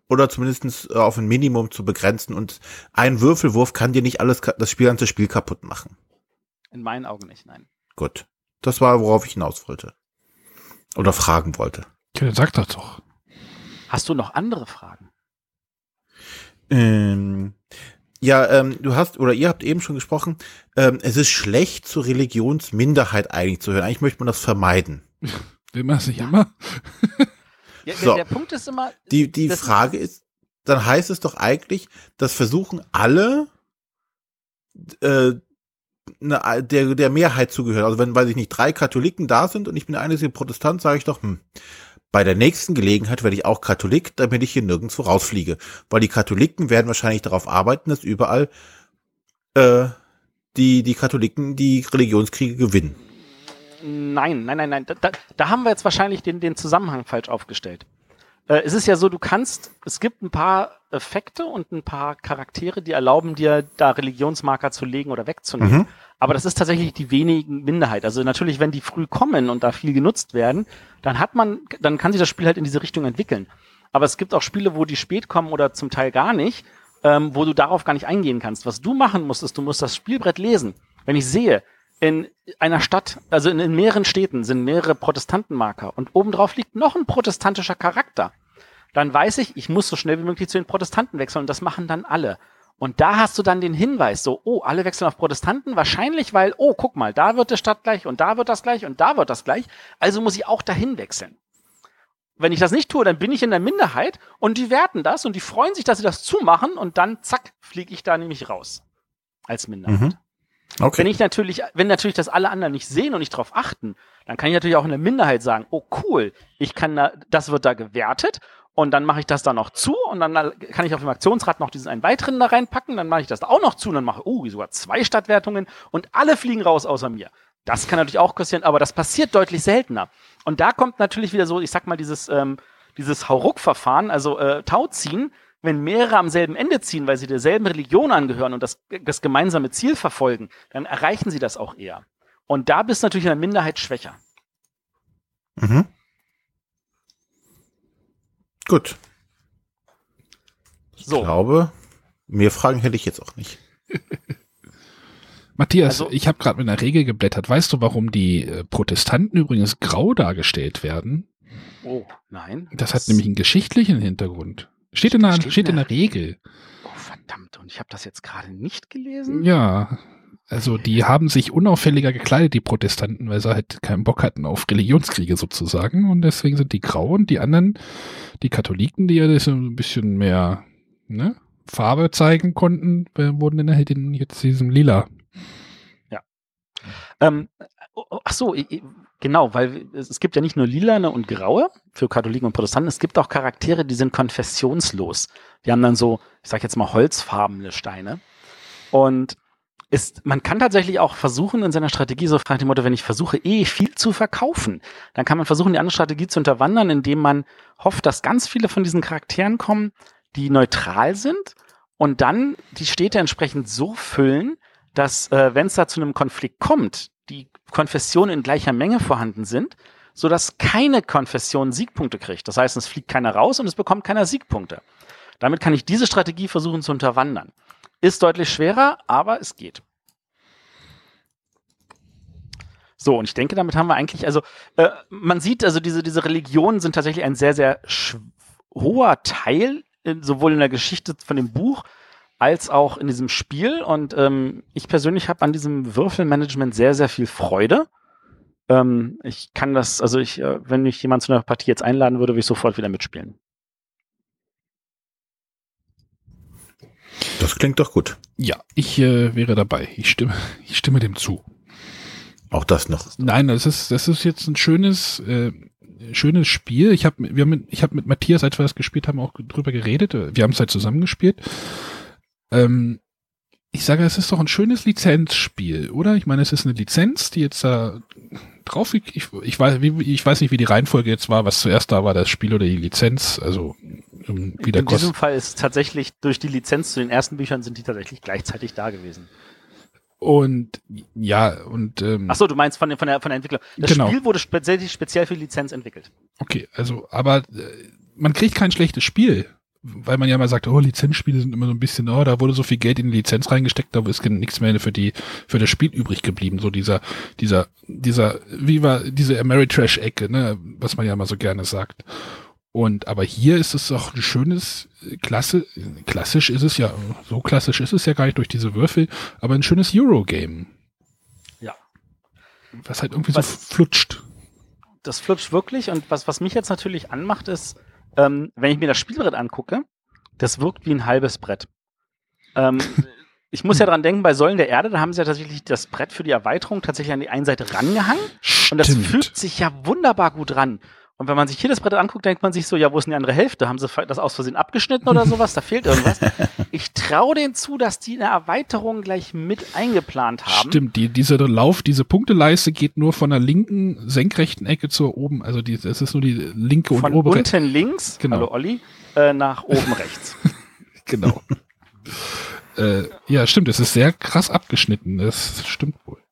oder zumindest äh, auf ein Minimum zu begrenzen und ein Würfelwurf kann dir nicht alles, das Spiel ganze Spiel kaputt machen. In meinen Augen nicht, nein. Gut. Das war, worauf ich hinaus wollte. Oder fragen wollte. ja, dann sag das doch. Hast du noch andere Fragen? Ähm, ja, ähm, du hast, oder ihr habt eben schon gesprochen, ähm, es ist schlecht, zur Religionsminderheit eigentlich zu hören. Eigentlich möchte man das vermeiden. *laughs* Will man es nicht immer? *laughs* Ja, So. Der Punkt ist immer, Die, die Frage ist, dann heißt es doch eigentlich, dass versuchen alle äh, ne, der, der Mehrheit zugehören. Also wenn, weiß ich nicht, drei Katholiken da sind und ich bin der einzige Protestant, sage ich doch, hm, bei der nächsten Gelegenheit werde ich auch Katholik, damit ich hier nirgendwo rausfliege. Weil die Katholiken werden wahrscheinlich darauf arbeiten, dass überall äh, die, die Katholiken die Religionskriege gewinnen. Nein, nein, nein, nein. Da, da, da haben wir jetzt wahrscheinlich den, den Zusammenhang falsch aufgestellt. Äh, es ist ja so, du kannst, es gibt ein paar Effekte und ein paar Charaktere, die erlauben dir, da Religionsmarker zu legen oder wegzunehmen. Mhm. Aber das ist tatsächlich die wenigen Minderheit. Also natürlich, wenn die früh kommen und da viel genutzt werden, dann hat man, dann kann sich das Spiel halt in diese Richtung entwickeln. Aber es gibt auch Spiele, wo die spät kommen oder zum Teil gar nicht, ähm, wo du darauf gar nicht eingehen kannst. Was du machen musst, ist, du musst das Spielbrett lesen. Wenn ich sehe, in einer Stadt, also in, in mehreren Städten sind mehrere Protestantenmarker und obendrauf liegt noch ein protestantischer Charakter, dann weiß ich, ich muss so schnell wie möglich zu den Protestanten wechseln und das machen dann alle. Und da hast du dann den Hinweis, so, oh, alle wechseln auf Protestanten, wahrscheinlich, weil, oh, guck mal, da wird die Stadt gleich und da wird das gleich und da wird das gleich, also muss ich auch dahin wechseln. Wenn ich das nicht tue, dann bin ich in der Minderheit und die werten das und die freuen sich, dass sie das zumachen und dann, zack, fliege ich da nämlich raus. Als Minderheit. Mhm. Okay. Wenn ich natürlich, wenn natürlich das alle anderen nicht sehen und nicht darauf achten, dann kann ich natürlich auch in der Minderheit sagen, oh cool, ich kann da, das wird da gewertet und dann mache ich das da noch zu und dann kann ich auf dem Aktionsrad noch diesen einen weiteren da reinpacken, dann mache ich das da auch noch zu und dann mache ich, oh, sogar zwei Stadtwertungen und alle fliegen raus außer mir. Das kann natürlich auch passieren, aber das passiert deutlich seltener. Und da kommt natürlich wieder so, ich sag mal, dieses, ähm, dieses Hauruck-Verfahren, also äh, Tauziehen, wenn mehrere am selben Ende ziehen, weil sie derselben Religion angehören und das, das gemeinsame Ziel verfolgen, dann erreichen sie das auch eher. Und da bist du natürlich in der Minderheit schwächer. Mhm. Gut. Ich So. glaube, mehr Fragen hätte ich jetzt auch nicht. *laughs* Matthias, Also- ich habe gerade mit einer Regel geblättert. Weißt du, warum die äh, Protestanten übrigens grau dargestellt werden? Oh, nein. Das hat nämlich einen geschichtlichen Hintergrund. Steht in der, Steht steht in in der Regel. Oh, verdammt. Und ich habe das jetzt gerade nicht gelesen? Ja. Also die haben sich unauffälliger gekleidet, die Protestanten, weil sie halt keinen Bock hatten auf Religionskriege sozusagen. Und deswegen sind die grau und die anderen, die Katholiken, die ja das so ein bisschen mehr ne, Farbe zeigen konnten, äh, wurden dann halt in jetzt diesem Lila. Ähm, oh, oh, ach so, genau, weil es, gibt ja nicht nur lilane und graue für Katholiken und Protestanten, es gibt auch Charaktere, die sind konfessionslos. Die haben dann so, ich sag jetzt mal holzfarbene Steine. Und ist, man kann tatsächlich auch versuchen in seiner Strategie, so nach dem Motto, wenn ich versuche, eh viel zu verkaufen, dann kann man versuchen, die andere Strategie zu unterwandern, indem man hofft, dass ganz viele von diesen Charakteren kommen, die neutral sind und dann die Städte entsprechend so füllen, dass, äh, wenn es da zu einem Konflikt kommt, die Konfessionen in gleicher Menge vorhanden sind, so dass keine Konfession Siegpunkte kriegt. Das heißt, es fliegt keiner raus und es bekommt keiner Siegpunkte. Damit kann ich diese Strategie versuchen zu unterwandern. Ist deutlich schwerer, aber es geht. So, und ich denke, damit haben wir eigentlich, also äh, man sieht, also diese, diese Religionen sind tatsächlich ein sehr, sehr hoher Teil, in, sowohl in der Geschichte von dem Buch als auch in diesem Spiel. Und ähm, ich persönlich habe an diesem Würfelmanagement sehr, sehr viel Freude. Ähm, ich kann das, also ich, äh, wenn mich jemand zu einer Partie jetzt einladen würde, würde ich sofort wieder mitspielen. Das klingt doch gut. Ja, ich äh, wäre dabei. Ich stimme, *laughs* ich stimme dem zu. Auch das noch. Nein, das ist, das ist jetzt ein schönes, äh, schönes Spiel. Ich habe wir haben mit, ich hab mit Matthias, als wir das gespielt haben, auch drüber geredet. Wir haben es halt zusammengespielt. Ähm, ich sage, es ist doch ein schönes Lizenzspiel, oder? Ich meine, es ist eine Lizenz, die jetzt da drauf, ich, ich, weiß, ich weiß nicht, wie die Reihenfolge jetzt war, was zuerst da war, das Spiel oder die Lizenz, also um, wie der In diesem Fall ist tatsächlich durch die Lizenz zu den ersten Büchern sind die tatsächlich gleichzeitig da gewesen. Und ja, und ähm, Ach so, du meinst von, der von der von der Entwicklung. Das genau. Spiel wurde speziell, speziell für die Lizenz entwickelt. Okay, also, aber äh, man kriegt kein schlechtes Spiel weil man ja mal sagt, oh, Lizenzspiele sind immer so ein bisschen, oh, da wurde so viel Geld in die Lizenz reingesteckt, da ist nichts mehr für die, für das Spiel übrig geblieben. So dieser, dieser, dieser, wie war diese Ameritrash-Ecke, ne, was man ja mal so gerne sagt. Und aber hier ist es auch ein schönes, klasse, klassisch ist es ja, so klassisch ist es ja gar nicht durch diese Würfel, aber ein schönes Eurogame. Ja. Was halt irgendwie was, so flutscht. Das flutscht wirklich und was, was mich jetzt natürlich anmacht, ist, ähm, wenn ich mir das Spielbrett angucke, das wirkt wie ein halbes Brett. Ähm, *laughs* ich muss ja dran denken, bei Säulen der Erde, da haben sie ja tatsächlich das Brett für die Erweiterung tatsächlich an die einen Seite rangehangen. Stimmt. Und das fügt sich ja wunderbar gut ran. Und wenn man sich hier das Brett anguckt, denkt man sich so, ja, wo ist denn die andere Hälfte? Haben sie das aus Versehen abgeschnitten oder sowas? Da fehlt irgendwas. *laughs* Ich traue denen zu, dass die eine Erweiterung gleich mit eingeplant haben. Stimmt, die, diese Lauf, diese Punkteleiste geht nur von der linken senkrechten Ecke zur oben, also die, es ist nur die linke von und obere. Von unten links, genau. hallo Olli, äh, nach oben rechts. *laughs* genau. äh, ja, stimmt, es ist sehr krass abgeschnitten, das stimmt wohl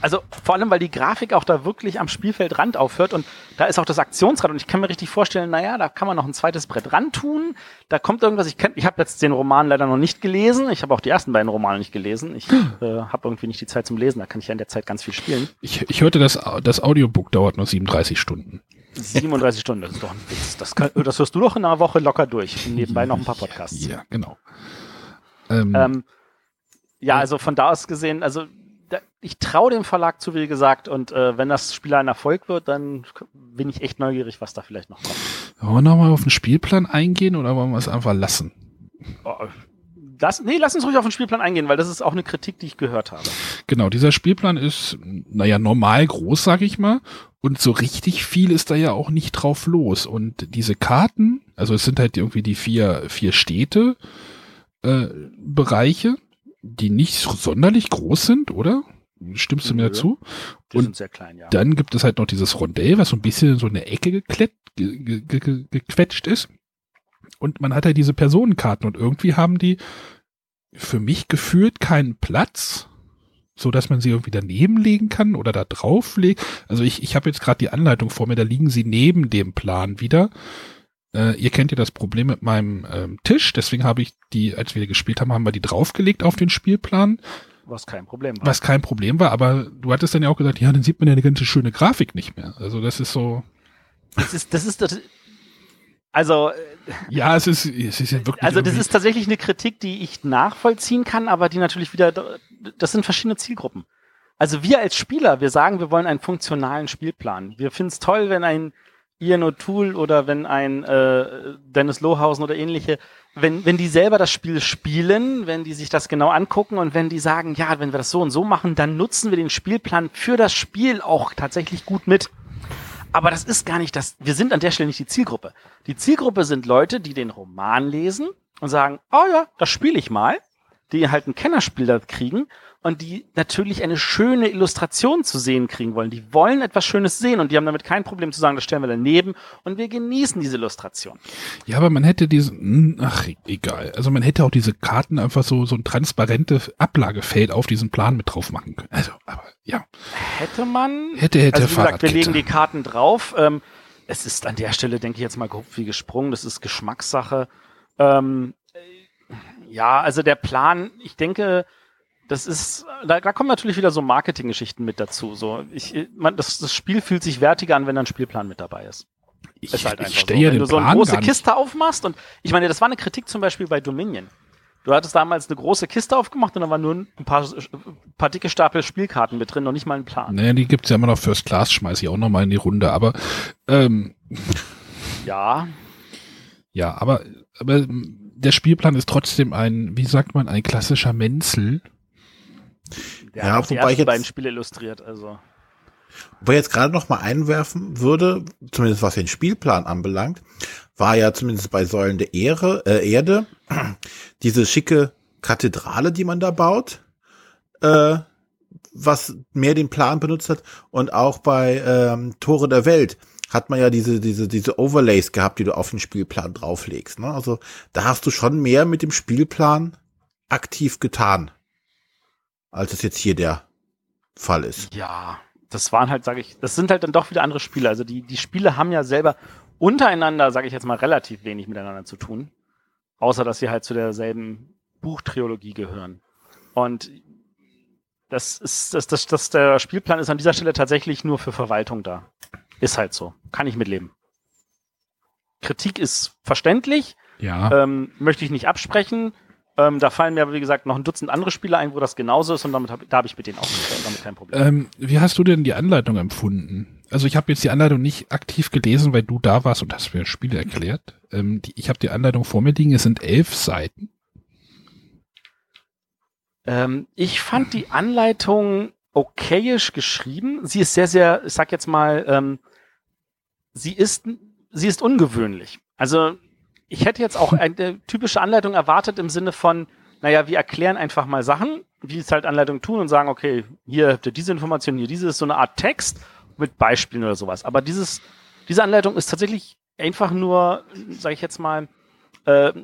also vor allem, weil die Grafik auch da wirklich am Spielfeldrand aufhört und da ist auch das Aktionsrad und ich kann mir richtig vorstellen, naja, da kann man noch ein zweites Brett ran tun, da kommt irgendwas, ich, kenn, ich habe jetzt den Roman leider noch nicht gelesen, ich habe auch die ersten beiden Romane nicht gelesen, ich hm. *gasps* äh, habe irgendwie nicht die Zeit zum Lesen, da kann ich ja in der Zeit ganz viel spielen. Ich, ich hörte, das, das Audiobook dauert nur 37 Stunden. 37 Stunden, das ist doch ein Witz. Das, kann, das hörst du doch in einer Woche locker durch. Nebenbei noch ein paar Podcasts. Ja, genau. Ähm, ähm, ja, also von da aus gesehen, also ich traue dem Verlag zu, wie gesagt, und äh, wenn das Spiel ein Erfolg wird, dann bin ich echt neugierig, was da vielleicht noch kommt. Wollen wir nochmal auf den Spielplan eingehen oder wollen wir es einfach lassen? Oh, das, nee, lass uns ruhig auf den Spielplan eingehen, weil das ist auch eine Kritik, die ich gehört habe. Genau, dieser Spielplan ist, naja, normal groß, sag ich mal. Und so richtig viel ist da ja auch nicht drauf los. Und diese Karten, also es sind halt irgendwie die vier, vier Städte, äh, Bereiche die nicht sonderlich groß sind, oder? Stimmst du mir dazu? Die und sind sehr klein, ja. Dann gibt es halt noch dieses Rondell, was so ein bisschen in so eine Ecke geklet, ge, ge, ge, gequetscht ist. Und man hat halt diese Personenkarten und irgendwie haben die für mich gefühlt keinen Platz, so dass man sie irgendwie daneben legen kann oder da drauf legt. Also ich, ich habe jetzt gerade die Anleitung vor mir, da liegen sie neben dem Plan wieder. Äh, ihr kennt ja das Problem mit meinem ähm, Tisch, deswegen habe ich die, als wir gespielt haben, haben wir die draufgelegt auf den Spielplan. Was kein Problem war. Was kein Problem war, aber du hattest dann ja auch gesagt, ja, dann sieht man ja eine ganze schöne Grafik nicht mehr. Also das ist so. Das ist, das ist, das, also. Ja, es ist, es ist ja wirklich. Also das ist tatsächlich eine Kritik, die ich nachvollziehen kann, aber die natürlich wieder, das sind verschiedene Zielgruppen. Also wir als Spieler, wir sagen, wir wollen einen funktionalen Spielplan. Wir finden es toll, wenn ein Ian O'Toole oder wenn ein äh, Dennis Lohausen oder ähnliche, wenn, wenn die selber das Spiel spielen, wenn die sich das genau angucken und wenn die sagen, ja, wenn wir das so und so machen, dann nutzen wir den Spielplan für das Spiel auch tatsächlich gut mit. Aber das ist gar nicht das, wir sind an der Stelle nicht die Zielgruppe. Die Zielgruppe sind Leute, die den Roman lesen und sagen, oh ja, das spiele ich mal, die halt ein Kennerspiel da kriegen und die natürlich eine schöne Illustration zu sehen kriegen wollen. Die wollen etwas Schönes sehen und die haben damit kein Problem zu sagen, das stellen wir daneben und wir genießen diese Illustration. Ja, aber man hätte diesen, hm, ach, egal. Also man hätte auch diese Karten einfach so, so ein transparentes Ablagefeld auf diesen Plan mit drauf machen können. Also, aber ja. Hätte man. Hätte, hätte, also, wie gesagt, wir legen die Karten drauf. Ähm, es ist an der Stelle, denke ich jetzt mal, grob wie gesprungen. Das ist Geschmackssache. Ähm, ja, also der Plan, ich denke, das ist, da, da kommen natürlich wieder so Marketinggeschichten mit dazu. So, ich, man, das, das Spiel fühlt sich wertiger an, wenn ein Spielplan mit dabei ist. Ich, ist halt ich stelle so. ja Wenn du so eine große Kiste aufmachst und ich meine, das war eine Kritik zum Beispiel bei Dominion. Du hattest damals eine große Kiste aufgemacht und da waren nur ein paar, ein paar dicke Stapel Spielkarten mit drin, noch nicht mal ein Plan. Naja, die gibt's ja immer noch First Class, schmeiß ich auch noch mal in die Runde, aber ähm, ja. Ja, aber, aber der Spielplan ist trotzdem ein, wie sagt man, ein klassischer Menzel. Der ja, hat auch die wobei jetzt beiden Spiele illustriert, also. Wobei ich jetzt gerade noch mal einwerfen würde, zumindest was den Spielplan anbelangt, war ja zumindest bei Säulen der Ehre, äh, Erde *clears throat* diese schicke Kathedrale, die man da baut, äh, was mehr den Plan benutzt hat und auch bei ähm, Tore der Welt hat man ja diese, diese, diese Overlays gehabt, die du auf den Spielplan drauflegst. Ne? Also da hast du schon mehr mit dem Spielplan aktiv getan, als es jetzt hier der Fall ist. Ja, das waren halt, sage ich, das sind halt dann doch wieder andere Spiele. Also die, die Spiele haben ja selber untereinander, sage ich jetzt mal, relativ wenig miteinander zu tun. Außer, dass sie halt zu derselben Buchtriologie gehören. Und das ist, das, das, das, der Spielplan ist an dieser Stelle tatsächlich nur für Verwaltung da. Ist halt so. Kann ich mitleben. Kritik ist verständlich. Ja. Ähm, möchte ich nicht absprechen. Ähm, da fallen mir wie gesagt, noch ein Dutzend andere Spiele ein, wo das genauso ist und damit hab, da habe ich mit denen auch damit kein Problem. Ähm, wie hast du denn die Anleitung empfunden? Also ich habe jetzt die Anleitung nicht aktiv gelesen, weil du da warst und hast mir Spiele erklärt. Ähm, die, ich habe die Anleitung vor mir liegen, es sind elf Seiten. Ähm, ich fand die Anleitung okayisch geschrieben. Sie ist sehr, sehr, ich sag jetzt mal, ähm, sie ist, sie ist ungewöhnlich. Also ich hätte jetzt auch eine typische Anleitung erwartet im Sinne von, naja, wir erklären einfach mal Sachen, wie es halt Anleitungen tun und sagen, okay, hier habt ihr diese Information, hier diese ist so eine Art Text mit Beispielen oder sowas. Aber dieses, diese Anleitung ist tatsächlich einfach nur, sage ich jetzt mal, äh, äh,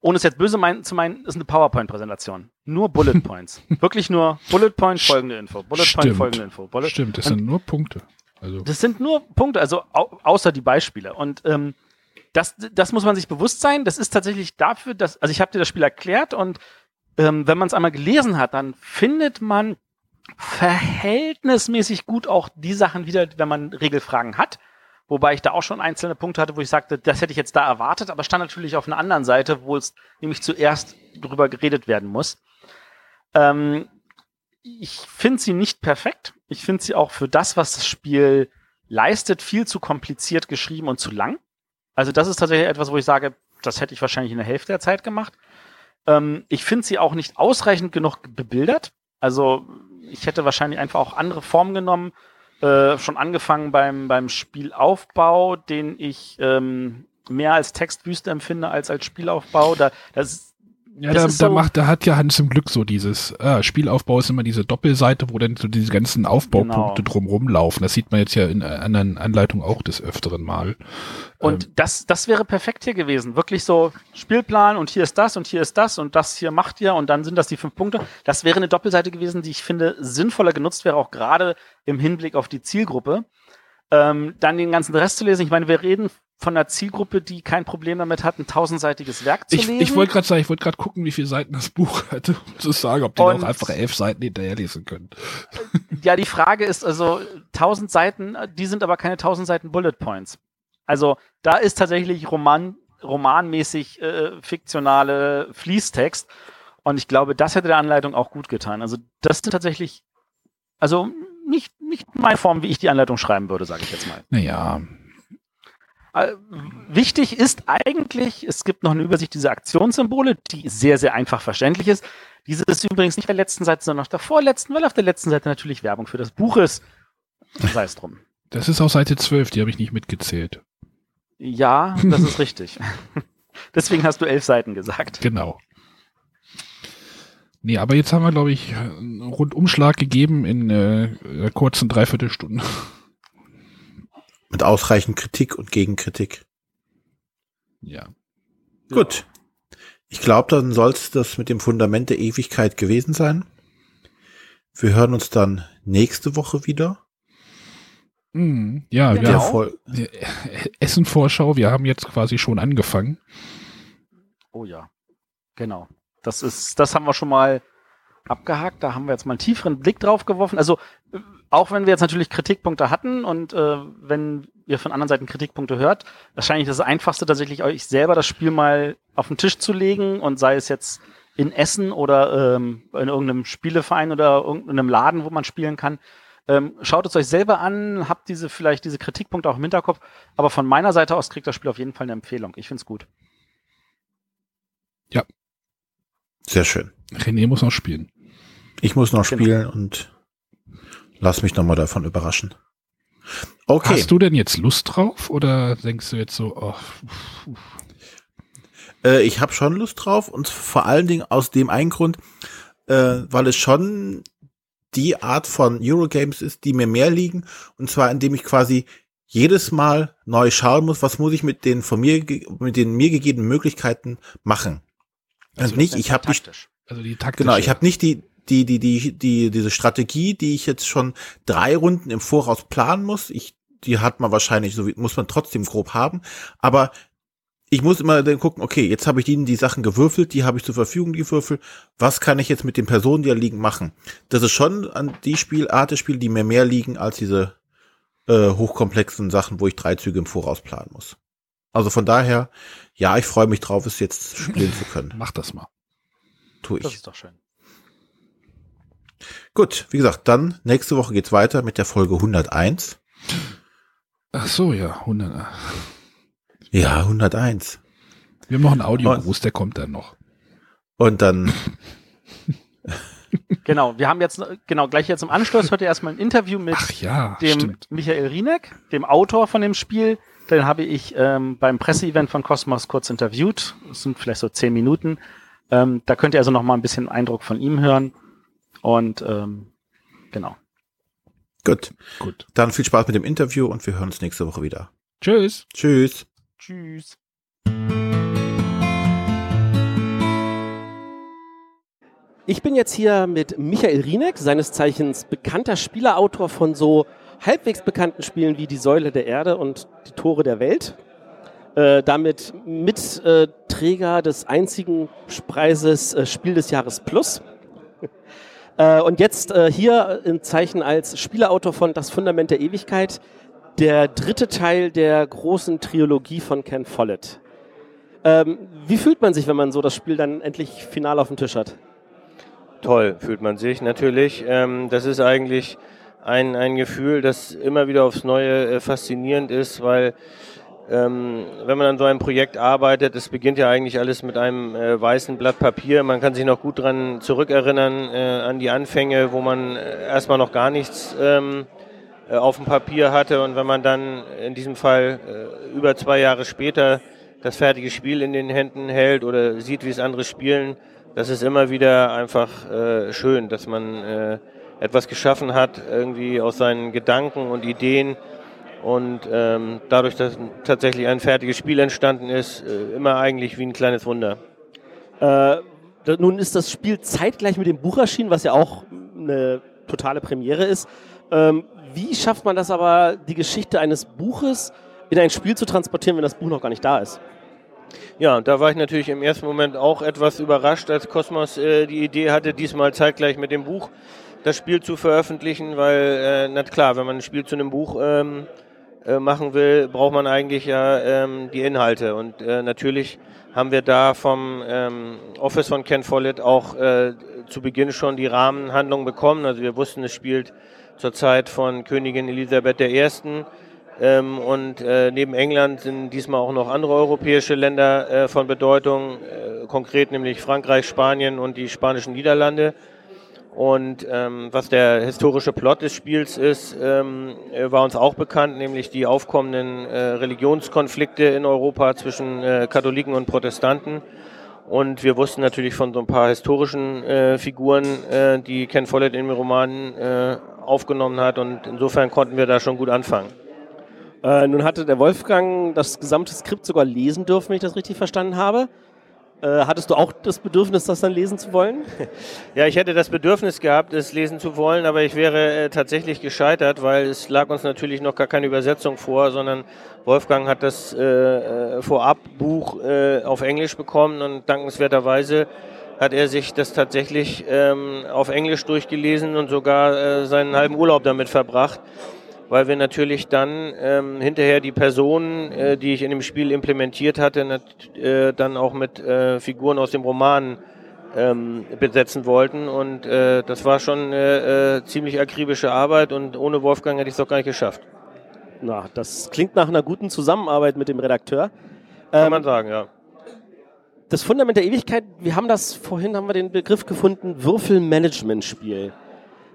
ohne es jetzt böse mein, zu meinen, ist eine PowerPoint-Präsentation. Nur Bullet *laughs* Points. Wirklich nur Bullet Point, folgende Info. Bullet Stimmt. Point, folgende Info. Bullet Stimmt, das sind nur Punkte. Also. Das sind nur Punkte, also au außer die Beispiele. Und ähm, das, das muss man sich bewusst sein. Das ist tatsächlich dafür, dass, also ich habe dir das Spiel erklärt und ähm, wenn man es einmal gelesen hat, dann findet man verhältnismäßig gut auch die Sachen wieder, wenn man Regelfragen hat. Wobei ich da auch schon einzelne Punkte hatte, wo ich sagte, das hätte ich jetzt da erwartet, aber stand natürlich auf einer anderen Seite, wo es nämlich zuerst drüber geredet werden muss. Ähm, ich finde sie nicht perfekt. Ich finde sie auch für das, was das Spiel leistet, viel zu kompliziert geschrieben und zu lang. Also das ist tatsächlich etwas, wo ich sage, das hätte ich wahrscheinlich in der Hälfte der Zeit gemacht. Ähm, ich finde sie auch nicht ausreichend genug bebildert. Also ich hätte wahrscheinlich einfach auch andere Formen genommen, äh, schon angefangen beim, beim Spielaufbau, den ich ähm, mehr als Textwüste empfinde als als Spielaufbau. Da, das ja, da, so da macht, da hat ja Hans zum Glück so dieses äh, Spielaufbau ist immer diese Doppelseite, wo dann so diese ganzen Aufbaupunkte genau. drumrum laufen. Das sieht man jetzt ja in anderen Anleitungen auch des öfteren Mal. Und ähm, das, das wäre perfekt hier gewesen. Wirklich so Spielplan und hier ist das und hier ist das und das hier macht ihr und dann sind das die fünf Punkte. Das wäre eine Doppelseite gewesen, die ich finde sinnvoller genutzt wäre, auch gerade im Hinblick auf die Zielgruppe. Ähm, dann den ganzen Rest zu lesen. Ich meine, wir reden von einer Zielgruppe, die kein Problem damit hat, ein tausendseitiges Werk zu ich, lesen. Ich wollte gerade sagen, ich wollte gerade gucken, wie viele Seiten das Buch *laughs* hatte, um zu sagen, ob die auch einfach elf Seiten hinterher lesen können. *laughs* Ja, die Frage ist also, tausend Seiten, die sind aber keine tausend Seiten Bullet Points. Also da ist tatsächlich Roman, romanmäßig äh, fiktionale Fließtext. Und ich glaube, das hätte der Anleitung auch gut getan. Also das sind tatsächlich, also nicht, nicht meine Form, wie ich die Anleitung schreiben würde, sage ich jetzt mal. Naja, wichtig ist eigentlich, es gibt noch eine Übersicht dieser Aktionssymbole, die sehr, sehr einfach verständlich ist. Diese ist übrigens nicht auf der letzten Seite, sondern auf der vorletzten, weil auf der letzten Seite natürlich Werbung für das Buch ist. Sei es drum. Das ist auf Seite 12, die habe ich nicht mitgezählt. Ja, das ist richtig. *laughs* Deswegen hast du elf Seiten gesagt. Genau. Nee, aber jetzt haben wir, glaube ich, einen Rundumschlag gegeben in äh, kurzen Dreiviertelstunde. Mit ausreichend Kritik und Gegenkritik. Ja. Gut. Ich glaube, dann soll es das mit dem Fundament der Ewigkeit gewesen sein. Wir hören uns dann nächste Woche wieder. Mm, ja, genau. wir Essen-Vorschau, wir haben jetzt quasi schon angefangen. Oh ja, genau. Das ist, das haben wir schon mal abgehakt. Da haben wir jetzt mal einen tieferen Blick drauf geworfen. Also auch wenn wir jetzt natürlich Kritikpunkte hatten und äh, wenn ihr von anderen Seiten Kritikpunkte hört, wahrscheinlich das Einfachste tatsächlich euch selber das Spiel mal auf den Tisch zu legen und sei es jetzt in Essen oder ähm, in irgendeinem Spieleverein oder irgendeinem Laden, wo man spielen kann. Ähm, schaut es euch selber an, habt diese vielleicht diese Kritikpunkte auch im Hinterkopf, aber von meiner Seite aus kriegt das Spiel auf jeden Fall eine Empfehlung. Ich find's gut. Ja. Sehr schön. René muss noch spielen. Ich muss noch genau. spielen und lass mich nochmal davon überraschen. Okay. Hast du denn jetzt Lust drauf oder denkst du jetzt so, oh, äh, ich habe schon Lust drauf und vor allen Dingen aus dem einen Grund, äh, weil es schon die Art von Eurogames ist, die mir mehr liegen. Und zwar, indem ich quasi jedes Mal neu schauen muss, was muss ich mit den von mir, mit den mir gegebenen Möglichkeiten machen. Also und nicht, ich habe nicht, also die taktische. genau, ich habe nicht die, die, die, die, die, diese Strategie, die ich jetzt schon drei Runden im Voraus planen muss. Ich, die hat man wahrscheinlich, so wie, muss man trotzdem grob haben. Aber ich muss immer dann gucken, okay, jetzt habe ich ihnen die Sachen gewürfelt, die habe ich zur Verfügung, die Würfel. Was kann ich jetzt mit den Personen, die da liegen, machen? Das ist schon an die Spielart des Spiels, die mir mehr liegen als diese äh, hochkomplexen Sachen, wo ich drei Züge im Voraus planen muss. Also von daher, ja, ich freue mich drauf, es jetzt spielen zu können. Mach das mal. Tu ich. Das ist doch schön. Gut, wie gesagt, dann nächste Woche geht's weiter mit der Folge 101. Ach so, ja, 100. Ja, 101. Wir haben noch einen Audiogruß, der kommt dann noch. Und dann. *laughs* genau, wir haben jetzt, genau, gleich jetzt im Anschluss hört ihr erstmal ein Interview mit ja, dem stimmt. Michael Rieneck, dem Autor von dem Spiel. Den habe ich ähm, beim Presseevent von Cosmos kurz interviewt. Das sind vielleicht so zehn Minuten. Ähm, da könnt ihr also noch mal ein bisschen Eindruck von ihm hören. Und ähm, genau. Gut. Gut. Dann viel Spaß mit dem Interview und wir hören uns nächste Woche wieder. Tschüss. Tschüss. Tschüss. Ich bin jetzt hier mit Michael Rieneck, seines Zeichens bekannter Spielerautor von so halbwegs bekannten Spielen wie Die Säule der Erde und Die Tore der Welt. Äh, damit Mitträger äh, des einzigen Preises äh, Spiel des Jahres Plus. Äh, und jetzt äh, hier im Zeichen als Spielerautor von Das Fundament der Ewigkeit, der dritte Teil der großen Trilogie von Ken Follett. Ähm, wie fühlt man sich, wenn man so das Spiel dann endlich final auf dem Tisch hat? Toll fühlt man sich natürlich. Ähm, das ist eigentlich ein, ein Gefühl, das immer wieder aufs Neue äh, faszinierend ist, weil ähm, wenn man an so einem Projekt arbeitet, es beginnt ja eigentlich alles mit einem äh, weißen Blatt Papier. Man kann sich noch gut daran zurückerinnern, äh, an die Anfänge, wo man äh, erstmal noch gar nichts ähm, äh, auf dem Papier hatte. Und wenn man dann in diesem Fall äh, über zwei Jahre später das fertige Spiel in den Händen hält oder sieht, wie es andere spielen, das ist immer wieder einfach äh, schön, dass man äh, etwas geschaffen hat, irgendwie aus seinen Gedanken und Ideen und ähm, dadurch, dass tatsächlich ein fertiges Spiel entstanden ist, äh, immer eigentlich wie ein kleines Wunder. Äh, nun ist das Spiel zeitgleich mit dem Buch erschienen, was ja auch eine totale Premiere ist. Ähm, wie schafft man das aber, die Geschichte eines Buches in ein Spiel zu transportieren, wenn das Buch noch gar nicht da ist? Ja, da war ich natürlich im ersten Moment auch etwas überrascht, als Cosmos äh, die Idee hatte, diesmal zeitgleich mit dem Buch das Spiel zu veröffentlichen, weil, äh, na klar, wenn man ein Spiel zu einem Buch ähm, äh, machen will, braucht man eigentlich ja ähm, die Inhalte. Und äh, natürlich haben wir da vom ähm, Office von Ken Follett auch äh, zu Beginn schon die Rahmenhandlung bekommen. Also wir wussten, es spielt zur Zeit von Königin Elisabeth I. Ähm, und äh, neben England sind diesmal auch noch andere europäische Länder äh, von Bedeutung, äh, konkret nämlich Frankreich, Spanien und die spanischen Niederlande. Und ähm, was der historische Plot des Spiels ist, ähm, äh, war uns auch bekannt, nämlich die aufkommenden äh, Religionskonflikte in Europa zwischen äh, Katholiken und Protestanten. Und wir wussten natürlich von so ein paar historischen äh, Figuren, äh, die Ken Follett in den Romanen äh, aufgenommen hat. Und insofern konnten wir da schon gut anfangen. Nun hatte der Wolfgang das gesamte Skript sogar lesen dürfen, wenn ich das richtig verstanden habe. Äh, hattest du auch das Bedürfnis, das dann lesen zu wollen? *laughs* Ja, ich hätte das Bedürfnis gehabt, es lesen zu wollen, aber ich wäre äh, tatsächlich gescheitert, weil es lag uns natürlich noch gar keine Übersetzung vor, sondern Wolfgang hat das äh, äh, Vorabbuch äh, auf Englisch bekommen und dankenswerterweise hat er sich das tatsächlich ähm, auf Englisch durchgelesen und sogar seinen halben Urlaub damit verbracht, weil wir natürlich dann ähm, hinterher die Personen, äh, die ich in dem Spiel implementiert hatte, äh, dann auch mit äh, Figuren aus dem Roman ähm, besetzen wollten. Und äh, das war schon äh, äh, ziemlich akribische Arbeit und ohne Wolfgang hätte ich es doch gar nicht geschafft. Na, das klingt nach einer guten Zusammenarbeit mit dem Redakteur. Kann ähm, man sagen, ja. das Fundament der Ewigkeit, wir haben das, vorhin haben wir den Begriff gefunden, Würfelmanagement-Spiel.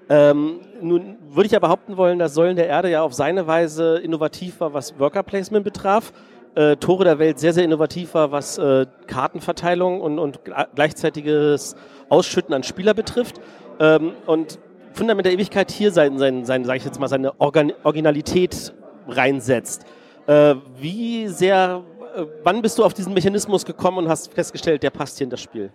Ähm, nun würde ich ja behaupten wollen, dass Säulen der Erde ja auf seine Weise innovativ war, was Worker Placement betraf. Äh, Tore der Welt sehr, sehr innovativ war, was äh, Kartenverteilung und, und gleichzeitiges Ausschütten an Spieler betrifft. Ähm, und Fundament der Ewigkeit hier sein, sein, sein sag ich jetzt mal, seine Organ Originalität reinsetzt. Äh, wie sehr, äh, wann bist du auf diesen Mechanismus gekommen und hast festgestellt, der passt hier in das Spiel?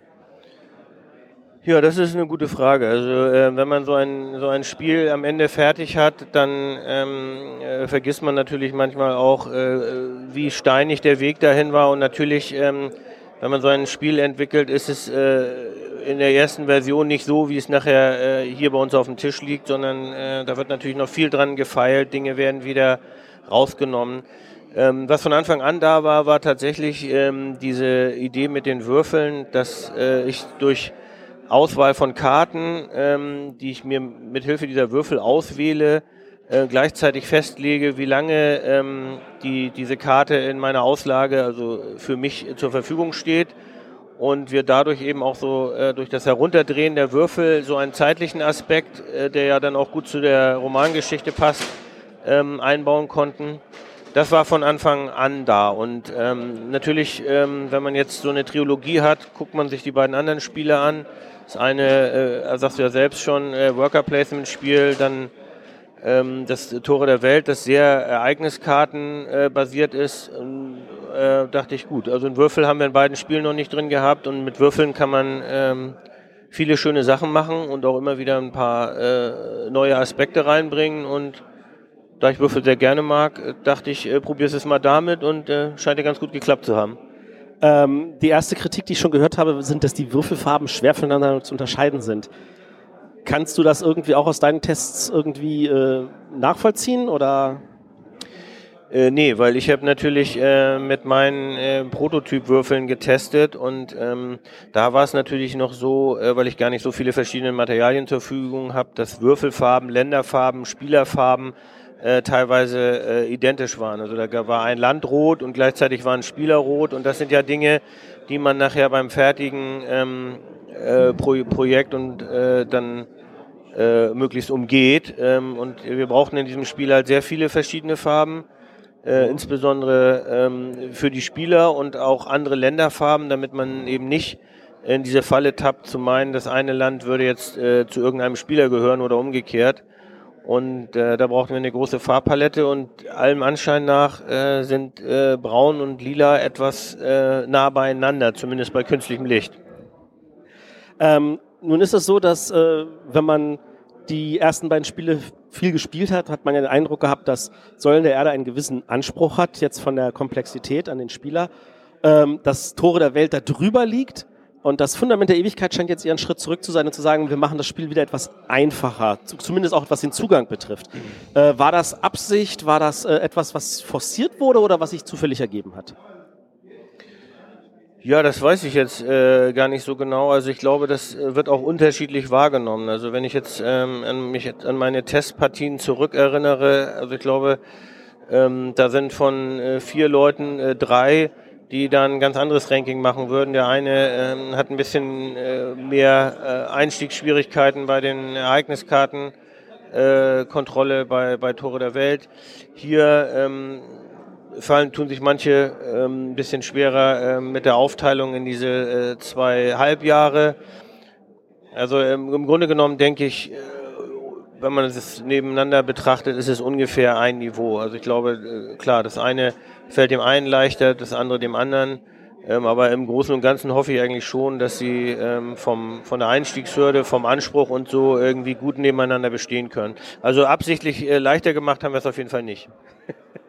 Ja, das ist eine gute Frage. Also äh, wenn man so ein, so ein Spiel am Ende fertig hat, dann ähm, äh, vergisst man natürlich manchmal auch, äh, wie steinig der Weg dahin war. Und natürlich, ähm, wenn man so ein Spiel entwickelt, ist es äh, in der ersten Version nicht so, wie es nachher äh, hier bei uns auf dem Tisch liegt, sondern äh, da wird natürlich noch viel dran gefeilt. Dinge werden wieder rausgenommen. Ähm, was von Anfang an da war, war tatsächlich ähm, diese Idee mit den Würfeln, dass äh, ich durch Auswahl von Karten, ähm, die ich mir mit Hilfe dieser Würfel auswähle, äh, gleichzeitig festlege, wie lange ähm, die, diese Karte in meiner Auslage, also für mich zur Verfügung steht. Und wir dadurch eben auch so äh, durch das Herunterdrehen der Würfel so einen zeitlichen Aspekt, äh, der ja dann auch gut zu der Romangeschichte passt, ähm, einbauen konnten. Das war von Anfang an da. Und ähm, natürlich, ähm, wenn man jetzt so eine Trilogie hat, guckt man sich die beiden anderen Spiele an. Das eine, äh, sagst du ja selbst schon, äh, Worker Placement Spiel, dann ähm, das Tore der Welt, das sehr Ereigniskarten äh, basiert ist. Äh, dachte ich, gut, also einen Würfel haben wir in beiden Spielen noch nicht drin gehabt und mit Würfeln kann man ähm, viele schöne Sachen machen und auch immer wieder ein paar äh, neue Aspekte reinbringen und da ich Würfel sehr gerne mag, dachte ich, äh, probiere es mal damit und äh, scheint ja ganz gut geklappt zu haben. Ähm, die erste Kritik, die ich schon gehört habe, sind, dass die Würfelfarben schwer voneinander zu unterscheiden sind. Kannst du das irgendwie auch aus deinen Tests irgendwie äh, nachvollziehen oder? Äh, nee, weil ich habe natürlich äh, mit meinen äh, Prototypwürfeln getestet und ähm, da war es natürlich noch so, äh, weil ich gar nicht so viele verschiedene Materialien zur Verfügung habe, dass Würfelfarben, Länderfarben, Spielerfarben äh, teilweise äh, identisch waren. Also da war ein Land rot und gleichzeitig war ein Spieler rot und das sind ja Dinge, die man nachher beim fertigen ähm, äh, Pro Projekt und äh, dann äh, möglichst umgeht. Ähm, und wir brauchten in diesem Spiel halt sehr viele verschiedene Farben. Äh, insbesondere ähm, für die Spieler und auch andere Länderfarben, damit man eben nicht in diese Falle tappt, zu meinen, das eine Land würde jetzt zu irgendeinem Spieler gehören oder umgekehrt. Und äh, da brauchten wir eine große Farbpalette und allem Anschein nach äh, sind äh, Braun und Lila etwas äh, nah beieinander, zumindest bei künstlichem Licht. Ähm, nun ist es so, dass äh, wenn man die ersten beiden Spiele viel gespielt hat, hat man ja den Eindruck gehabt, dass Säulen der Erde einen gewissen Anspruch hat, jetzt von der Komplexität an den Spieler, ähm, dass Tore der Welt da drüber liegt und das Fundament der Ewigkeit scheint jetzt eher ein Schritt zurück zu sein und zu sagen, wir machen das Spiel wieder etwas einfacher, zumindest auch was den Zugang betrifft. Äh, war das Absicht, war das äh, etwas, was forciert wurde oder was sich zufällig ergeben hat? Ja, das weiß ich jetzt äh, gar nicht so genau. Also ich glaube, das äh, wird auch unterschiedlich wahrgenommen. Also wenn ich jetzt ähm, an mich an meine Testpartien zurückerinnere, also ich glaube, ähm, da sind von äh, vier Leuten äh, drei die dann ein ganz anderes Ranking machen würden. Der eine ähm, hat ein bisschen äh, mehr äh, Einstiegsschwierigkeiten bei den Ereigniskarten, äh, Kontrolle bei, bei Tore der Welt. Hier ähm, fallen, tun sich manche ähm, ein bisschen schwerer äh, mit der Aufteilung in diese äh, zwei Halbjahre. Also ähm, im Grunde genommen denke ich, äh, wenn man es nebeneinander betrachtet, ist es ungefähr ein Niveau. Also ich glaube, äh, klar, das eine fällt dem einen leichter, das andere dem anderen. Ähm, aber im Großen und Ganzen hoffe ich eigentlich schon, dass sie ähm, vom, von der Einstiegshürde, vom Anspruch und so irgendwie gut nebeneinander bestehen können. Also absichtlich äh, leichter gemacht haben wir es auf jeden Fall nicht.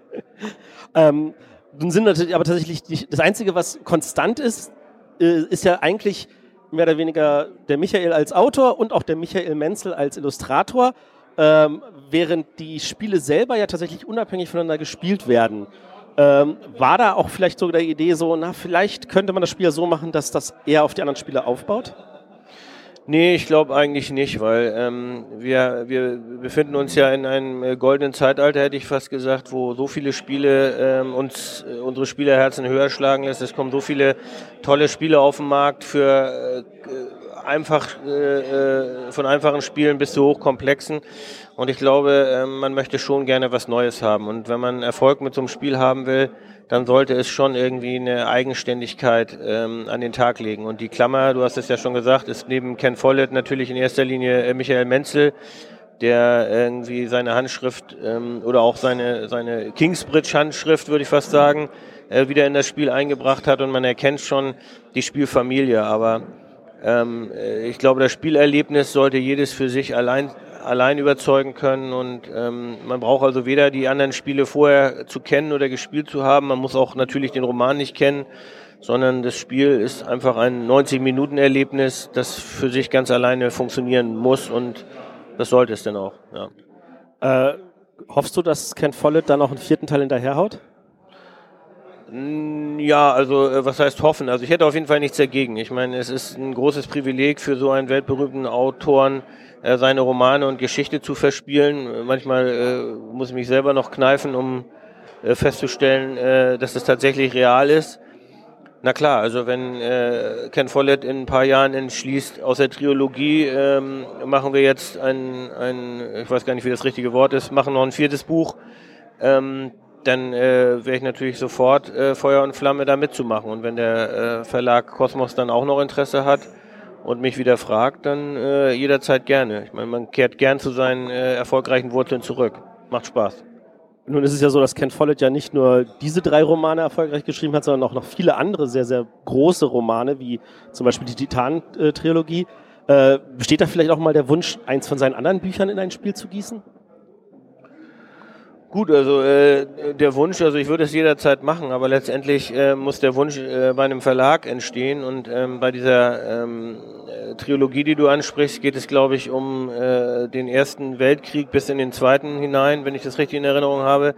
*laughs* ähm, nun sind natürlich aber tatsächlich die, das Einzige, was konstant ist, äh, ist ja eigentlich mehr oder weniger der Michael als Autor und auch der Michael Menzel als Illustrator, ähm, während die Spiele selber ja tatsächlich unabhängig voneinander gespielt werden. Ähm, war da auch vielleicht so die Idee so, na, vielleicht könnte man das Spiel so machen, dass das eher auf die anderen Spiele aufbaut? Nee, ich glaube eigentlich nicht, weil ähm, wir, wir befinden uns ja in einem äh, goldenen Zeitalter, hätte ich fast gesagt, wo so viele Spiele ähm, uns äh, unsere Spielerherzen höher schlagen lässt. Es kommen so viele tolle Spiele auf den Markt für äh, einfach äh, äh, von einfachen Spielen bis zu hochkomplexen. Und ich glaube, äh, man möchte schon gerne was Neues haben. Und wenn man Erfolg mit so einem Spiel haben will, dann sollte es schon irgendwie eine Eigenständigkeit ähm, an den Tag legen. Und die Klammer, du hast es ja schon gesagt, ist neben Ken Follett natürlich in erster Linie äh, Michael Menzel, der irgendwie seine Handschrift ähm, oder auch seine, seine Kingsbridge-Handschrift, würde ich fast sagen, äh, wieder in das Spiel eingebracht hat. Und man erkennt schon die Spielfamilie. Aber ähm, äh, ich glaube, das Spielerlebnis sollte jedes für sich allein allein überzeugen können und ähm, man braucht also weder die anderen Spiele vorher zu kennen oder gespielt zu haben, man muss auch natürlich den Roman nicht kennen, sondern das Spiel ist einfach ein 90-Minuten-Erlebnis, das für sich ganz alleine funktionieren muss und das sollte es dann auch. Ja. Äh, hoffst du, dass Ken Follett dann auch einen vierten Teil hinterherhaut? Ja, also äh, was heißt hoffen? Also ich hätte auf jeden Fall nichts dagegen. Ich meine, es ist ein großes Privileg für so einen weltberühmten Autoren, äh, seine Romane und Geschichte zu verspielen. Manchmal äh, muss ich mich selber noch kneifen, um äh, festzustellen, äh, dass es tatsächlich real ist. Na klar, also wenn äh, Ken Follett in ein paar Jahren entschließt, aus der Trilogie ähm, machen wir jetzt ein, ein, ich weiß gar nicht, wie das richtige Wort ist, machen noch ein viertes Buch, ähm, dann äh, wäre ich natürlich sofort äh, Feuer und Flamme da mitzumachen. Und wenn der äh, Verlag Kosmos dann auch noch Interesse hat, und mich wieder fragt, dann äh, jederzeit gerne. Ich meine, man kehrt gern zu seinen äh, erfolgreichen Wurzeln zurück. Macht Spaß. Nun ist es ja so, dass Ken Follett ja nicht nur diese drei Romane erfolgreich geschrieben hat, sondern auch noch viele andere sehr, sehr große Romane, wie zum Beispiel die Titan-Trilogie. Äh, besteht da vielleicht auch mal der Wunsch, eins von seinen anderen Büchern in ein Spiel zu gießen? Gut, also äh, der Wunsch, also ich würde es jederzeit machen, aber letztendlich äh, muss der Wunsch äh, bei einem Verlag entstehen und ähm, bei dieser ähm, äh, Trilogie, die du ansprichst, geht es, glaube ich, um äh, den Ersten Weltkrieg bis in den Zweiten hinein, wenn ich das richtig in Erinnerung habe.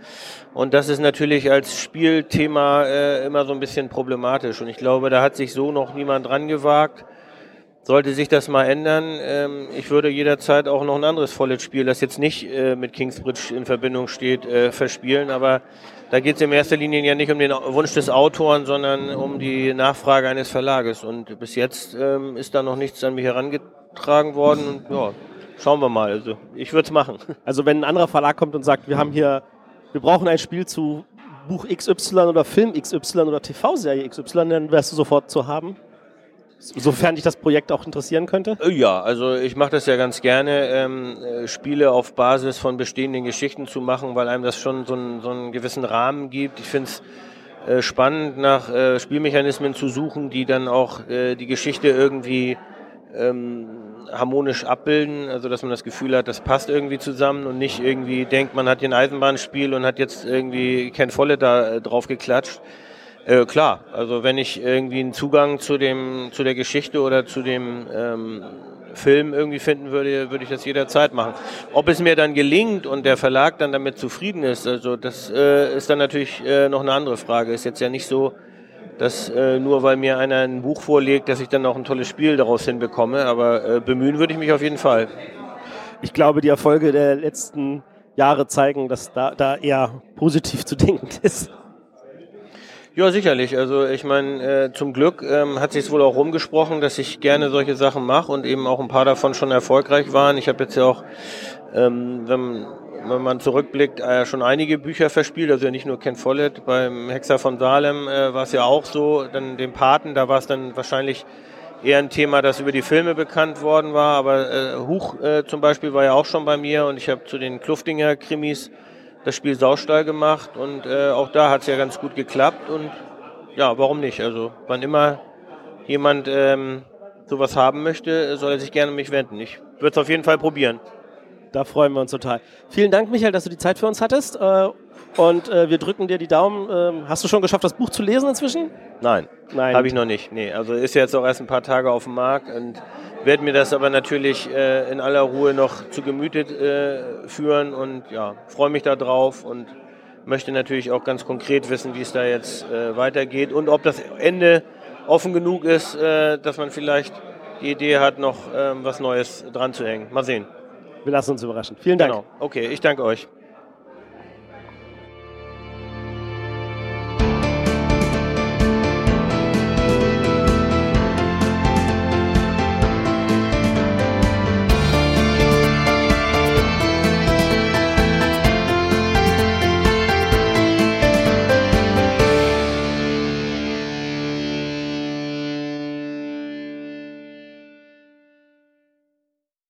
Und das ist natürlich als Spielthema äh, immer so ein bisschen problematisch und ich glaube, da hat sich so noch niemand dran gewagt. Sollte sich das mal ändern, ähm, ich würde jederzeit auch noch ein anderes Follett-Spiel, das jetzt nicht äh, mit Kingsbridge in Verbindung steht, äh, verspielen. Aber da geht es in erster Linie ja nicht um den Wunsch des Autoren, sondern um die Nachfrage eines Verlages. Und bis jetzt ähm, ist da noch nichts an mich herangetragen worden. Und ja, schauen wir mal. Also ich würde es machen. *laughs* Also wenn ein anderer Verlag kommt und sagt, wir haben hier, wir brauchen ein Spiel zu Buch XY oder Film XY oder TV-Serie XY, dann wärst du sofort zu haben? Sofern dich das Projekt auch interessieren könnte? Äh, ja, also ich mache das ja ganz gerne, ähm, äh, Spiele auf Basis von bestehenden Geschichten zu machen, weil einem das schon so, ein, so einen gewissen Rahmen gibt. Ich finde es äh, spannend, nach äh, Spielmechanismen zu suchen, die dann auch äh, die Geschichte irgendwie ähm, harmonisch abbilden, also dass man das Gefühl hat, das passt irgendwie zusammen und nicht irgendwie denkt, man hat hier ein Eisenbahnspiel und hat jetzt irgendwie Ken Follett da äh, drauf geklatscht. Äh, klar, also wenn ich irgendwie einen Zugang zu dem, zu der Geschichte oder zu dem ähm, Film irgendwie finden würde, würde ich das jederzeit machen. Ob es mir dann gelingt und der Verlag dann damit zufrieden ist, also das äh, ist dann natürlich äh, noch eine andere Frage. Ist jetzt ja nicht so, dass äh, nur weil mir einer ein Buch vorlegt, dass ich dann auch ein tolles Spiel daraus hinbekomme, aber äh, bemühen würde ich mich auf jeden Fall. Ich glaube, die Erfolge der letzten Jahre zeigen, dass da, da eher positiv zu denken ist. Ja, sicherlich. Also ich meine, äh, zum Glück ähm, hat sich wohl auch rumgesprochen, dass ich gerne solche Sachen mache und eben auch ein paar davon schon erfolgreich waren. Ich habe jetzt ja auch, ähm, wenn, wenn man zurückblickt, äh, schon einige Bücher verspielt, also nicht nur Ken Follett, beim Hexer von Salem äh, war es ja auch so, dann den Paten, da war es dann wahrscheinlich eher ein Thema, das über die Filme bekannt worden war, aber äh, Huch äh, zum Beispiel war ja auch schon bei mir und ich habe zu den Kluftinger Krimis das Spiel Saustall gemacht und äh, auch da hat es ja ganz gut geklappt und ja, warum nicht? Also wann immer jemand ähm, sowas haben möchte, soll er sich gerne an mich wenden. Ich würde es auf jeden Fall probieren. Da freuen wir uns total. Vielen Dank, Michael, dass du die Zeit für uns hattest. Äh, und äh, wir drücken dir die Daumen. Ähm, hast du schon geschafft, das Buch zu lesen inzwischen? Nein, Nein. habe ich noch nicht. Nee, also ist jetzt auch erst ein paar Tage auf dem Markt und werde mir das aber natürlich äh, in aller Ruhe noch zu Gemüte äh, führen und ja, freue mich da drauf und möchte natürlich auch ganz konkret wissen, wie es da jetzt äh, weitergeht und ob das Ende offen genug ist, äh, dass man vielleicht die Idee hat, noch ähm, was Neues dran zu hängen. Mal sehen. Wir lassen uns überraschen. Vielen Dank. Genau. Okay, ich danke euch.